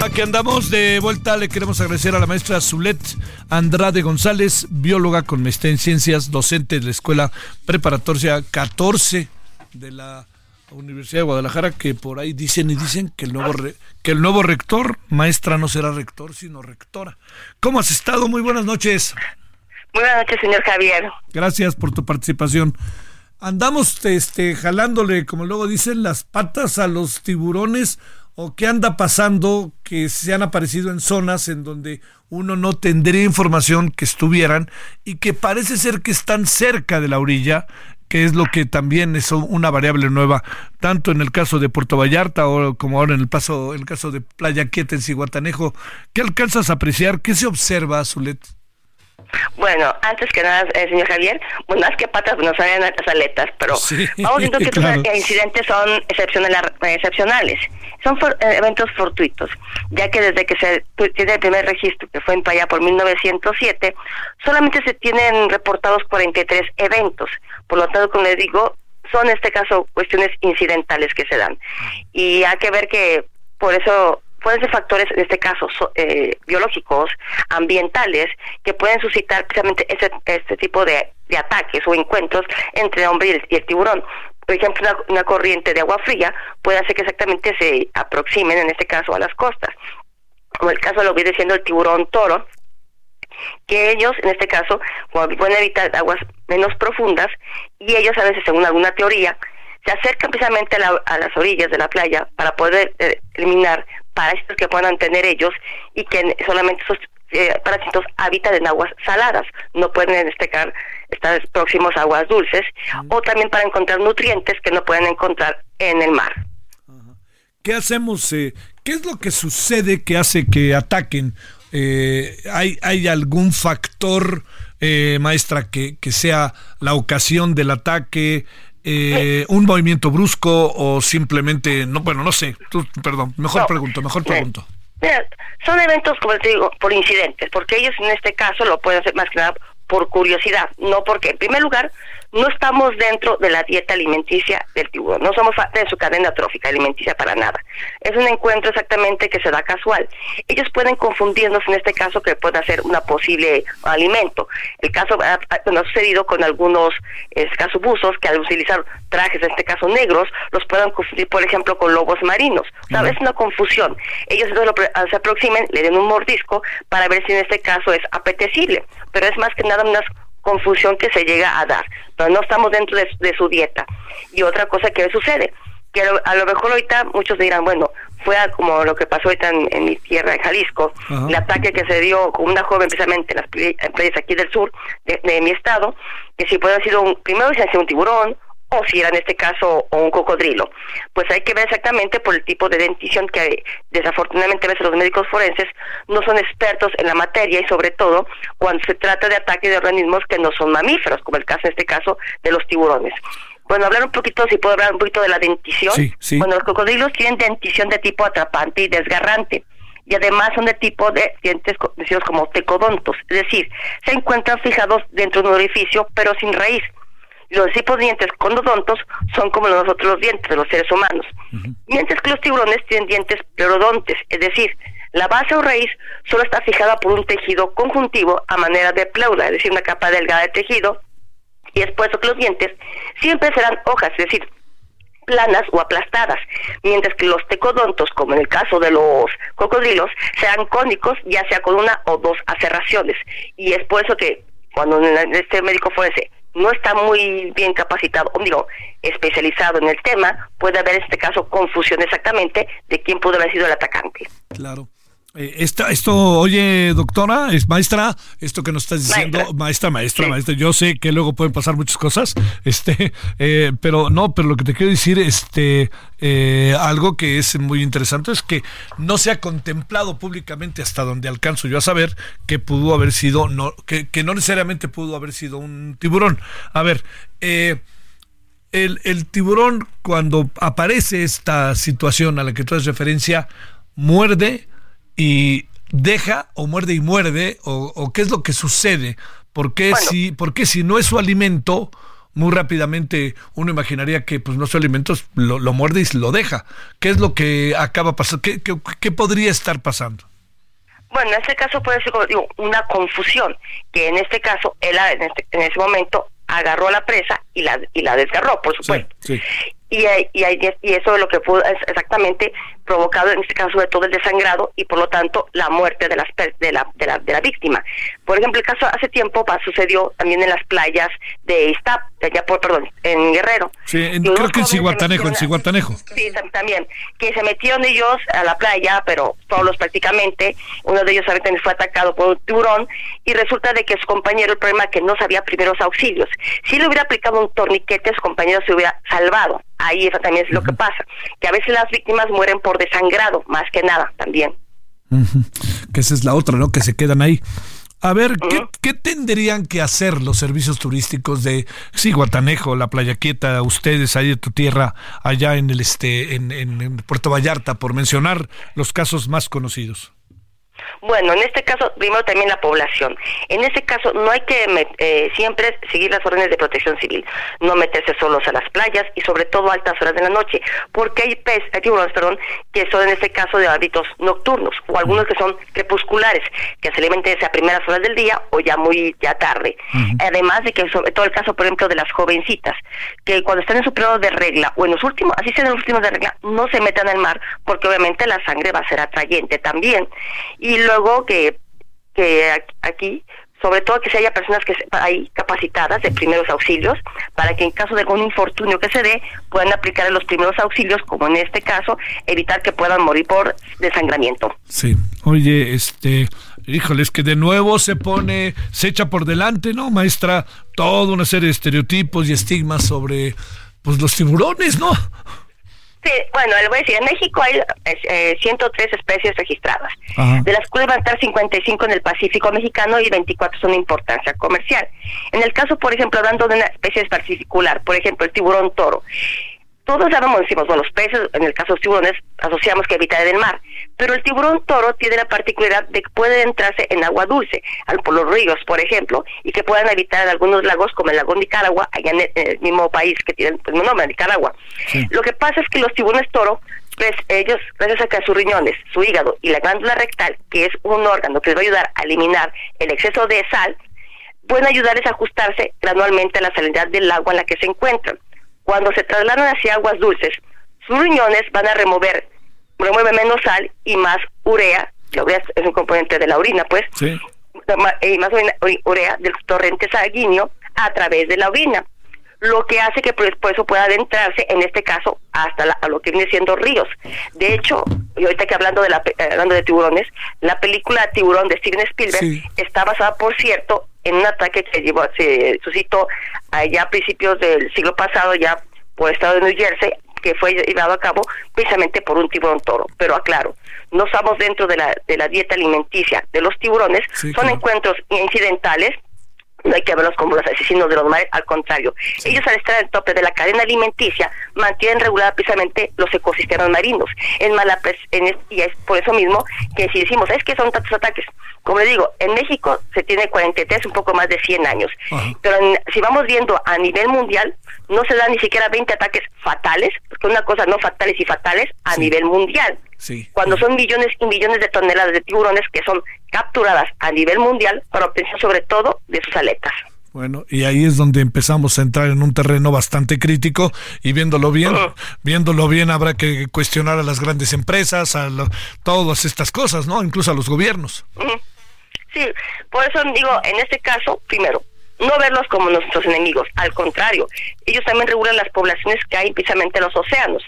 Aquí andamos de vuelta. Le queremos agradecer a la maestra Zulet Andrade González, bióloga con maestría en ciencias, docente de la Escuela Preparatoria 14 de la Universidad de Guadalajara, que por ahí dicen y dicen que el nuevo, re- que el nuevo rector, maestra, no será rector, sino rectora. ¿Cómo has estado? Muy buenas noches. Buenas noches, señor Javier. Gracias por tu participación. Andamos este, jalándole, como luego dicen, las patas a los tiburones o qué anda pasando que se han aparecido en zonas en donde uno no tendría información que estuvieran y que parece ser que están cerca de la orilla, que es lo que también es una variable nueva, tanto en el caso de Puerto Vallarta o como ahora en el, paso, el caso de Playa Quieta en Ciguatanejo. ¿Qué alcanzas a apreciar? ¿Qué se observa, Zulet? Bueno, antes que nada, eh, señor Javier, bueno, más que patas nos salen las aletas, pero vamos viendo que <laughs> estos incidentes son excepcionales, excepcionales. Son eh, eventos fortuitos, ya que desde que se tiene el primer registro, que fue en Paya por 1907, solamente se tienen reportados 43 eventos. Por lo tanto, como les digo, son en este caso cuestiones incidentales que se dan. Y hay que ver que por eso pueden ser factores, en este caso, eh, biológicos, ambientales, que pueden suscitar precisamente ese, este tipo de, ataques o encuentros entre el hombre y el, tiburón. Por ejemplo, una, corriente de agua fría puede hacer que exactamente se aproximen, en este caso, a las costas. Como el caso lo viene siendo el tiburón toro, que ellos, en este caso, pueden evitar aguas menos profundas y ellos a veces, según alguna teoría, se acercan precisamente a, las orillas de la playa para poder eh, eliminar parásitos que puedan tener ellos y que solamente esos eh, parásitos habitan en aguas saladas, no pueden en caso estar próximos a aguas dulces, o también para encontrar nutrientes que no pueden encontrar en el mar. ¿Qué hacemos? Eh, ¿Qué es lo que sucede que hace que ataquen? Eh, ¿hay, ¿Hay algún factor, maestra, que, que sea la ocasión del ataque? Eh, un movimiento brusco o simplemente, no, bueno, no sé, perdón, mejor pregunto, mejor pregunto. son eventos, como te digo, por incidentes, porque ellos en este caso lo pueden hacer más que nada por curiosidad, no porque, en primer lugar, no estamos dentro de la dieta alimenticia del tiburón, no somos parte de su cadena trófica alimenticia para nada. Es un encuentro exactamente que se da casual. Ellos pueden confundirnos en este caso que puede ser una posible alimento. El caso ha, ha sucedido con algunos buzos que al utilizar trajes, en este caso negros, los puedan confundir, por ejemplo, con lobos marinos. O es una confusión. Ellos entonces se aproximen, le den un mordisco para ver si en este caso es apetecible, pero es más que nada unas confusión que se llega a dar, pero no estamos dentro de, su dieta. Y otra cosa que sucede, que a lo, mejor ahorita muchos dirán, bueno, fue como lo que pasó ahorita en, mi tierra, en Jalisco, el ataque que se dio con una joven precisamente en las playas aquí del sur de, mi estado, que si puede haber sido un, primero ha sido un tiburón, o si era en este caso un cocodrilo. Pues hay que ver exactamente por el tipo de dentición que desafortunadamente a veces los médicos forenses no son expertos en la materia y sobre todo cuando se trata de ataques de organismos que no son mamíferos, como el caso en este caso de los tiburones. Bueno, hablar un poquito, si puedo hablar un poquito de la dentición. Bueno, los cocodrilos tienen dentición de tipo atrapante y desgarrante y además son de tipo de dientes conocidos como tecodontos, es decir, se encuentran fijados dentro de un orificio pero sin raíz los tipos de dientes condodontos son como nosotros los dientes de los seres humanos. Mientras que los tiburones tienen dientes plerodontes, es decir, la base o raíz solo está fijada por un tejido conjuntivo a manera de pleura, es decir, una capa delgada de tejido, y es por eso que los dientes siempre serán hojas, es decir, planas o aplastadas, mientras que los tecodontos, como en el caso de los cocodrilos, serán cónicos, ya sea con una o dos aserraciones. Y es por eso que cuando este médico forense no está muy bien capacitado, o digo, especializado en el tema, puede haber en este caso confusión exactamente de quién pudo haber sido el atacante. Claro. Eh, esto, oye, doctora, es maestra, esto que nos estás diciendo, maestra, maestra, maestra, yo sé que luego pueden pasar muchas cosas, este, <laughs> eh, pero no, pero lo que te quiero decir, este, eh, algo que es muy interesante es que no se ha contemplado públicamente hasta donde alcanzo yo a saber que pudo haber sido, no, que, que no necesariamente pudo haber sido un tiburón. A ver, el, el tiburón, cuando aparece esta situación a la que tú haces referencia, muerde, y deja o muerde y muerde o, qué es lo que sucede ¿Por qué, si, porque si no es su alimento muy rápidamente uno imaginaría que pues no es su alimento lo, lo muerde y lo deja ¿qué es lo que acaba pasando? ¿Qué, qué, podría estar pasando? Bueno, en este caso puede ser digo, una confusión, que en este caso él en, este, en ese momento agarró a la presa y la, y la desgarró, por supuesto. y, y, y eso es lo que es exactamente provocado en este caso sobre todo el desangrado y por lo tanto la muerte de, las, de, la, de, la, de la víctima. Por ejemplo, el caso hace tiempo sucedió también en las playas de Iztap, allá por, perdón, en Guerrero. Sí, creo que en Ciguatanejo, en Ciguatanejo. Sí, también, que se metieron ellos a la playa, pero todos prácticamente, uno de ellos también fue atacado por un tiburón y resulta de que su compañero, el problema es que no sabía primeros auxilios. Si le hubiera aplicado un torniquete, su compañero se hubiera salvado. Ahí eso también es lo que pasa, que a veces las víctimas mueren por desangrado, más que nada también. Que esa es la otra, ¿no? Que se quedan ahí. A ver, ¿qué, tendrían que hacer los servicios turísticos de, sí, Guatanejo, la Playa Quieta, ustedes ahí de tu tierra, allá en el este, en Puerto Vallarta, por mencionar los casos más conocidos? Bueno, en este caso, primero también la población. En este caso, no hay que eh, siempre seguir las órdenes de protección civil, no meterse solos a las playas y sobre todo a altas horas de la noche, porque hay pez, hay tiburones, perdón, que son en este caso de hábitos nocturnos o algunos que son crepusculares, que se alimentan a primeras horas del día o ya muy ya tarde. Además de que sobre todo el caso, por ejemplo, de las jovencitas, que cuando están en su periodo de regla o en los últimos, así sean los últimos de regla, no se metan al mar porque obviamente la sangre va a ser atrayente también. Y luego que, que aquí sobre todo que se haya personas que hay capacitadas de primeros auxilios para que en caso de algún infortunio que se dé puedan aplicar los primeros auxilios como en este caso evitar que puedan morir por desangramiento. Sí, oye, este, híjole, es que de nuevo se pone, se echa por delante, ¿no, maestra? Toda una serie de estereotipos y estigmas sobre pues los tiburones, ¿no? Sí, bueno, le voy a decir, en México hay eh, 103 especies registradas, de las cuales van a estar 55 en el Pacífico mexicano y 24 son de importancia comercial. En el caso, por ejemplo, hablando de una especie particular, por ejemplo, el tiburón toro, todos sabemos, decimos, bueno, los peces, en el caso de los tiburones, asociamos que habitan en el mar, pero el tiburón toro tiene la particularidad de que puede entrarse en agua dulce, por los ríos, por ejemplo, y que puedan habitar en algunos lagos, como el lago Nicaragua, allá en el, mismo país que tiene el mismo nombre, Nicaragua. Lo que pasa es que los tiburones toro, pues ellos, gracias a que sus riñones, su hígado y la glándula rectal, que es un órgano que les va a ayudar a eliminar el exceso de sal, pueden ayudarles a ajustarse gradualmente a la salinidad del agua en la que se encuentran. Cuando se trasladan hacia aguas dulces, sus riñones van a remover, remueve menos sal y más urea, la urea es un componente de la orina, pues, y más urea del torrente sanguíneo a través de la orina, lo que hace que por eso pueda adentrarse, en este caso, hasta a lo que viene siendo ríos. De hecho, y ahorita que hablando de la eh, hablando de tiburones, la película Tiburón de Steven Spielberg está basada, por cierto, en un ataque que llevó, se suscitó allá a principios del siglo pasado, ya por el estado de New Jersey, que fue llevado a cabo precisamente por un tiburón toro. Pero aclaro, no estamos dentro de la, de la dieta alimenticia de los tiburones, son encuentros incidentales no hay que verlos como los asesinos de los mares, al contrario. Ellos al estar al tope de la cadena alimenticia mantienen regulada precisamente los ecosistemas marinos. Es mala y es por eso mismo que si decimos, es que son tantos ataques. Como le digo, en México se tiene 43, un poco más de 100 años. Pero si vamos viendo a nivel mundial, no se dan ni siquiera 20 ataques fatales, porque una cosa no fatales y fatales a nivel mundial. Cuando son millones y millones de toneladas de tiburones que son capturadas a nivel mundial para obtener sobre todo de sus aletas. Bueno, y ahí es donde empezamos a entrar en un terreno bastante crítico y viéndolo bien, viéndolo bien habrá que cuestionar a las grandes empresas, a todas estas cosas, ¿no? Incluso a los gobiernos. Sí, por eso digo, en este caso, primero, no verlos como nuestros enemigos, al contrario, ellos también regulan las poblaciones que hay precisamente en los océanos.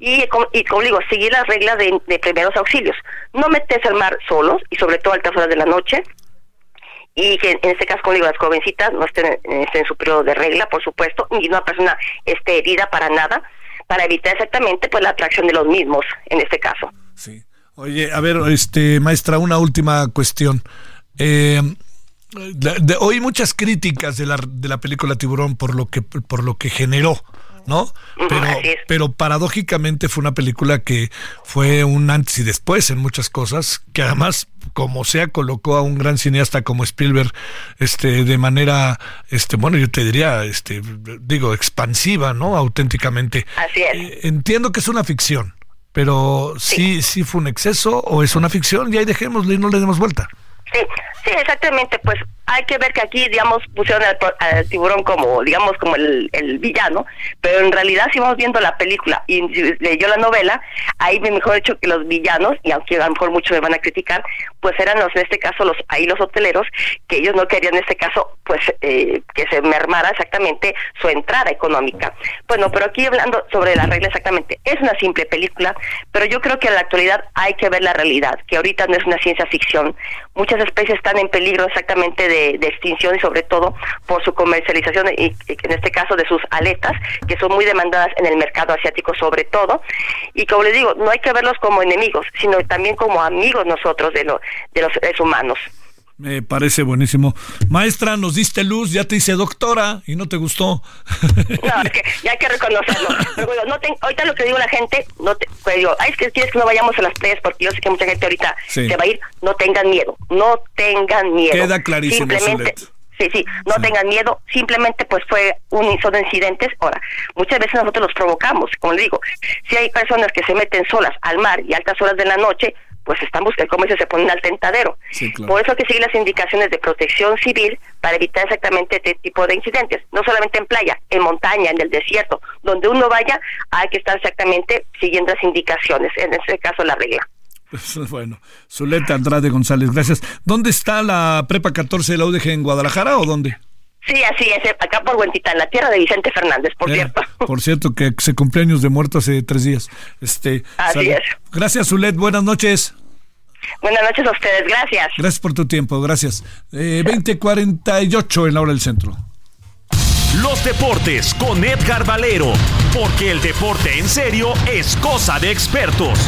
Y, y como digo, seguir las reglas de, primeros auxilios. No metes al mar solos y sobre todo a altas horas de la noche. Y que en este caso, como digo, las jovencitas no estén, en su periodo de regla, por supuesto, y una persona esté herida para nada, para evitar exactamente pues la atracción de los mismos, en este caso. Sí. Oye, a ver, este maestra, una última cuestión. Eh, de, oí muchas críticas de la, de la película Tiburón por lo que por lo que generó, ¿no? Pero, pero paradójicamente fue una película que fue un antes y después en muchas cosas, que además, como sea, colocó a un gran cineasta como Spielberg, este, de manera, este, bueno, yo te diría, este, digo, expansiva, ¿no? Auténticamente. Así es. Eh, entiendo que es una ficción, pero sí, sí fue un exceso o es una ficción y ahí dejémosle y no le demos vuelta. Sí, sí, exactamente, pues hay que ver que aquí, digamos, pusieron al, tiburón como, digamos, como el, villano, pero en realidad si vamos viendo la película y leyó la novela, ahí me mejor hecho que los villanos, y aunque a lo mejor muchos me van a criticar, pues eran los, en este caso, los ahí los hoteleros, que ellos no querían en este caso, pues, eh, que se mermara exactamente su entrada económica. Bueno, pero aquí hablando sobre la regla exactamente, es una simple película, pero yo creo que en la actualidad hay que ver la realidad, que ahorita no es una ciencia ficción, muchas especies están en peligro exactamente de extinción y sobre todo por su comercialización y, en este caso de sus aletas que son muy demandadas en el mercado asiático sobre todo y como les digo no hay que verlos como enemigos sino también como amigos nosotros de, lo, de los seres humanos. Me parece buenísimo. Maestra, nos diste luz, ya te hice doctora y no te gustó. No, es que ya hay que reconocerlo. Pero bueno, no ahorita lo que digo a la gente, no te, pues digo, ay, es que quieres que no vayamos a las playas porque yo sé que mucha gente ahorita se va a ir. No tengan miedo, no tengan miedo. Queda clarísimo. Simplemente, Sí, sí, no tengan miedo, simplemente pues fue un son incidentes. Ahora, muchas veces nosotros los provocamos, como le digo, si hay personas que se meten solas al mar y altas horas de la noche, pues estamos, el comercio se pone al tentadero. Por eso hay que seguir las indicaciones de protección civil para evitar exactamente este tipo de incidentes. No solamente en playa, en montaña, en el desierto, donde uno vaya, hay que estar exactamente siguiendo las indicaciones, en este caso la regla. <laughs> Bueno, Zuleta Andrade González, gracias. ¿Dónde está la Prepa 14 de la UDG en Guadalajara o dónde? Sí, así es, acá por Huentita, en la tierra de Vicente Fernández, por eh, cierto. <laughs> Por cierto, que se cumpleaños de muerto hace tres días. Este, así es. Gracias, Zulet, buenas noches. Buenas noches a ustedes, gracias. Gracias por tu tiempo, gracias. Eh, 2048 en la hora del centro. Los deportes con Edgar Valero, porque el deporte en serio es cosa de expertos.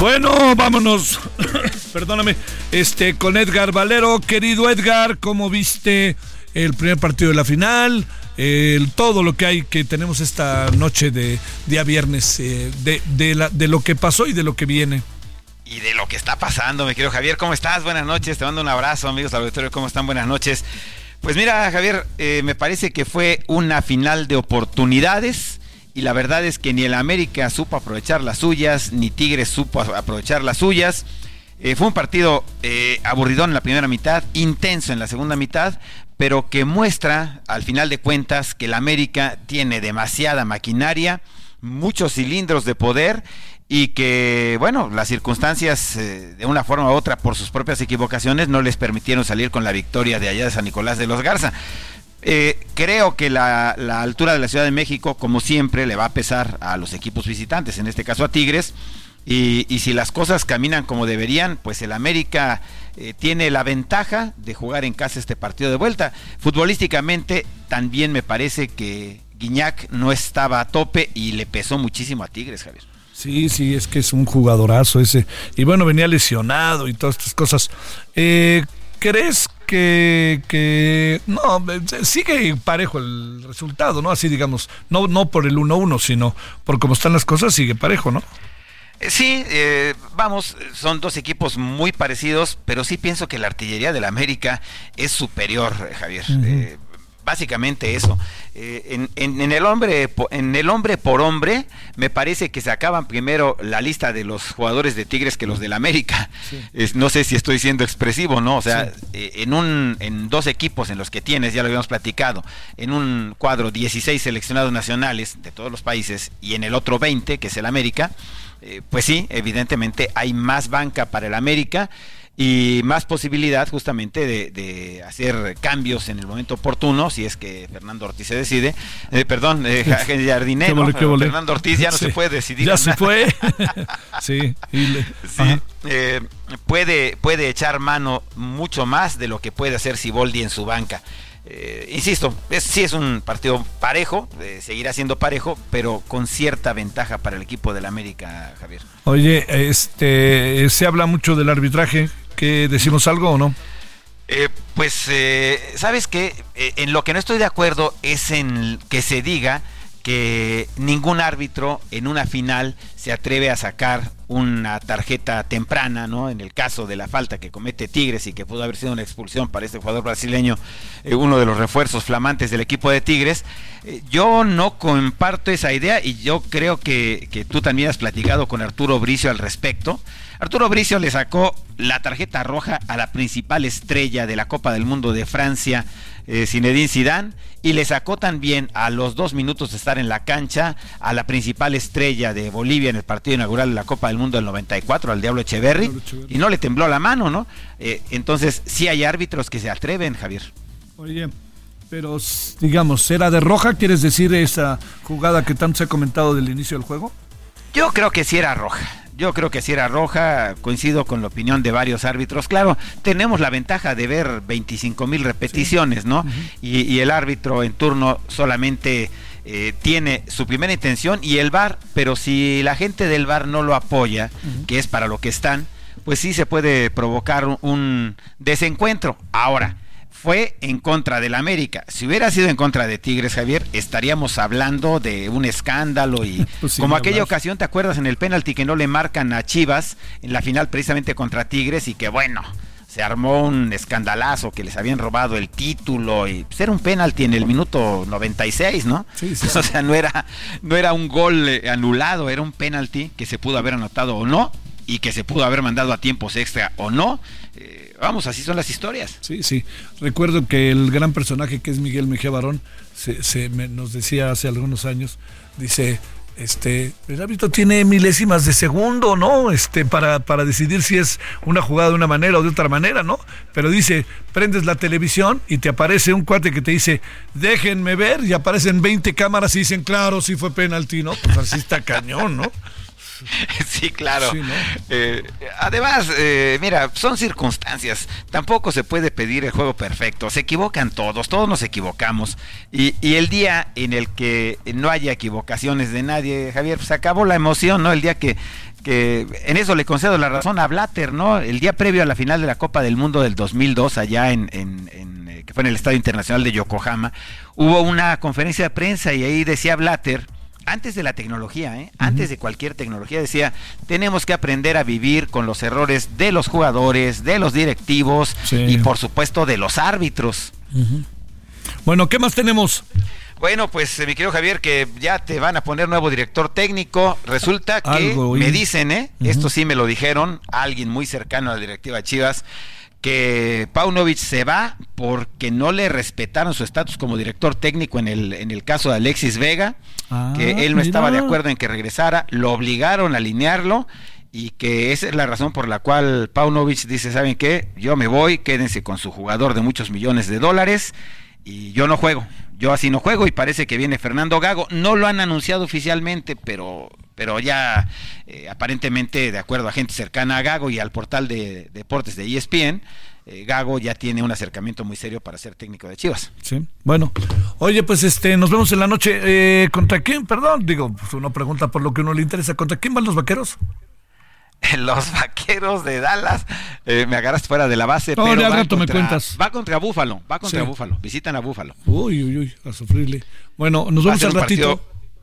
Bueno, vámonos. <coughs> Perdóname. Este, con Edgar Valero. Querido Edgar, ¿cómo viste el primer partido de la final? El, todo lo que hay que tenemos esta noche de día viernes, eh, de, de, la, de lo que pasó y de lo que viene y de lo que está pasando, mi querido Javier. ¿Cómo estás? Buenas noches. Te mando un abrazo, amigos del auditorio. ¿Cómo están? Buenas noches. Pues mira, Javier, eh, me parece que fue una final de oportunidades y la verdad es que ni el América supo aprovechar las suyas, ni Tigres supo aprovechar las suyas. Eh, fue un partido eh, aburridón en la primera mitad, intenso en la segunda mitad, pero que muestra, al final de cuentas, que el América tiene demasiada maquinaria, muchos cilindros de poder y que, bueno, las circunstancias eh, de una forma u otra por sus propias equivocaciones no les permitieron salir con la victoria de allá de San Nicolás de los Garza. Eh, creo que la, altura de la Ciudad de México, como siempre, le va a pesar a los equipos visitantes, en este caso a Tigres. Y, si las cosas caminan como deberían, pues el América eh, tiene la ventaja de jugar en casa este partido de vuelta. Futbolísticamente, también me parece que Guiñac no estaba a tope y le pesó muchísimo a Tigres, Javier. Sí, sí, es que es un jugadorazo ese. Y bueno, venía lesionado y todas estas cosas. Eh, ¿Crees que, que no, sigue parejo el resultado, ¿no? Así digamos, no, no por el 1-1, sino por cómo están las cosas, sigue parejo, ¿no? Eh, sí, eh, vamos, son dos equipos muy parecidos, pero sí pienso que la artillería del América es superior, eh, Javier básicamente eso. Eh, en, el hombre, en el hombre por hombre, me parece que se acaban primero la lista de los jugadores de Tigres que los del América. no sé si estoy siendo expresivo, ¿no? O sea, eh, en, un, en dos equipos en los que tienes, ya lo habíamos platicado, en un cuadro 16 seleccionados nacionales de todos los países y en el otro 20, que es el América, eh, pues sí, evidentemente hay más banca para el América y más posibilidad justamente de, hacer cambios en el momento oportuno, si es que Fernando Ortiz se decide. Eh, perdón, eh, <laughs> Jardinero, Fernando Ortiz ya no se puede decidir. Ya se fue. <laughs> sí. Eh, puede, puede echar mano mucho más de lo que puede hacer Siboldi en su banca. Eh, insisto, es, sí es un partido parejo, seguirá siendo parejo, pero con cierta ventaja para el equipo del América, Javier. Oye, este, se habla mucho del arbitraje, ¿que decimos algo o no? Eh, pues, eh, ¿sabes qué? en lo que no estoy de acuerdo es en que se diga que ningún árbitro en una final se atreve a sacar una tarjeta temprana, ¿no? En el caso de la falta que comete Tigres y que pudo haber sido una expulsión para este jugador brasileño, eh, uno de los refuerzos flamantes del equipo de Tigres, eh, yo no comparto esa idea y yo creo que, que tú también has platicado con Arturo Bricio al respecto. Arturo Bricio le sacó la tarjeta roja a la principal estrella de la Copa del Mundo de Francia, eh, Zinedine Zidane, y le sacó también a los dos minutos de estar en la cancha a la principal estrella de Bolivia en el partido inaugural de la Copa del Mundo del 94, al Diablo Echeverry, y no le tembló la mano, ¿no? Eh, entonces, sí hay árbitros que se atreven, Javier. Oye, pero digamos, ¿era de roja? ¿Quieres decir esa jugada que tanto se ha comentado del inicio del juego? Yo creo que sí era roja. Yo creo que si era roja, coincido con la opinión de varios árbitros. Claro, tenemos la ventaja de ver 25 mil repeticiones, ¿no? y, el árbitro en turno solamente eh, tiene su primera intención y el VAR, pero si la gente del VAR no lo apoya, que es para lo que están, pues sí se puede provocar un desencuentro. Ahora, fue en contra del América. Si hubiera sido en contra de Tigres, Javier, estaríamos hablando de un escándalo y <laughs> pues como aquella ocasión, ¿te acuerdas en el penalti que no le marcan a Chivas en la final precisamente contra Tigres y que bueno, se armó un escandalazo que les habían robado el título y pues era un penalti en el minuto 96, ¿no? Sí, <laughs> sí, O sea, no era no era un gol eh, anulado, era un penalti que se pudo haber anotado o no y que se pudo haber mandado a tiempos extra o no. Vamos, así son las historias. Sí, sí. Recuerdo que el gran personaje que es Miguel Mejía Barón se, nos decía hace algunos años, dice, este, el árbitro tiene milésimas de segundo, ¿no? Este, para, para decidir si es una jugada de una manera o de otra manera, ¿no? Pero dice, prendes la televisión y te aparece un cuate que te dice, déjenme ver, y aparecen 20 cámaras y dicen, claro, sí fue penalti, ¿no? Pues así está cañón, ¿no? <laughs> sí, claro. Eh, además, eh, mira, son circunstancias. Tampoco se puede pedir el juego perfecto. Se equivocan todos, todos nos equivocamos. Y, el día en el que no haya equivocaciones de nadie, Javier, se acabó la emoción, ¿no? El día que, que en eso le concedo la razón a Blatter, ¿no? El día previo a la final de la Copa del Mundo del 2002, allá en, en, eh, que fue en el Estadio Internacional de Yokohama, hubo una conferencia de prensa y ahí decía Blatter antes de la tecnología, ¿eh? antes de cualquier tecnología, decía, tenemos que aprender a vivir con los errores de los jugadores, de los directivos y por supuesto de los árbitros. Bueno, ¿qué más tenemos? Bueno, pues eh, mi querido Javier, que ya te van a poner nuevo director técnico. Resulta que me dicen, ¿eh? Esto sí me lo dijeron, alguien muy cercano a la directiva Chivas, que Paunovic se va porque no le respetaron su estatus como director técnico en el, en el caso de Alexis Vega, ah, que él no estaba de acuerdo en que regresara, lo obligaron a alinearlo y que esa es la razón por la cual Paunovic dice, ¿saben qué? Yo me voy, quédense con su jugador de muchos millones de dólares y yo no juego. Yo así no juego y parece que viene Fernando Gago. No lo han anunciado oficialmente, pero, pero ya eh, aparentemente, de acuerdo a gente cercana a Gago y al portal de, deportes de ESPN, eh, Gago ya tiene un acercamiento muy serio para ser técnico de Chivas. Sí, bueno. Oye, pues este, nos vemos en la noche. Eh, ¿Contra quién? Perdón, digo, pues uno pregunta por lo que uno le interesa. ¿Contra quién van los vaqueros? <laughs> los vaqueros de Dallas. Eh, me agarras fuera de la base. No, pero va, contra, me cuentas. va contra Búfalo. Va contra Búfalo. Visitan a Búfalo. Uy, uy, uy, a sufrirle. Bueno, nos vemos al ratito.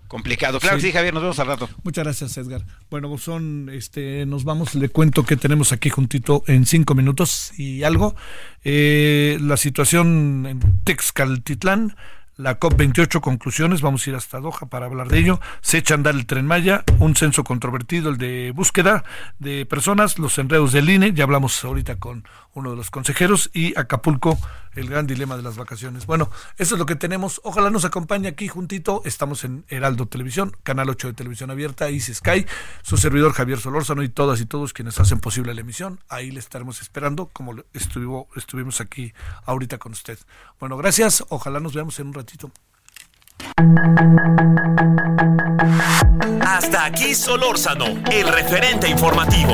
Complicado. Claro sí. sí, Javier, nos vemos al rato. Muchas gracias, Edgar. Bueno, son, este, nos vamos, le cuento que tenemos aquí juntito en cinco minutos y algo. Eh, la situación en Texcaltitlán la COP28 conclusiones, vamos a ir hasta Doha para hablar de ello. Se echa a andar el tren Maya, un censo controvertido, el de búsqueda de personas, los enredos del INE, ya hablamos ahorita con uno de los consejeros, y Acapulco, el gran dilema de las vacaciones. Bueno, eso es lo que tenemos. Ojalá nos acompañe aquí juntito. Estamos en Heraldo Televisión, Canal 8 de Televisión Abierta, Easy Sky, su servidor Javier Solórzano y todas y todos quienes hacen posible la emisión. Ahí le estaremos esperando, como estuvo, estuvimos aquí ahorita con usted. Bueno, gracias. Ojalá nos veamos en un ratito. Hasta aquí Solórzano, el referente informativo.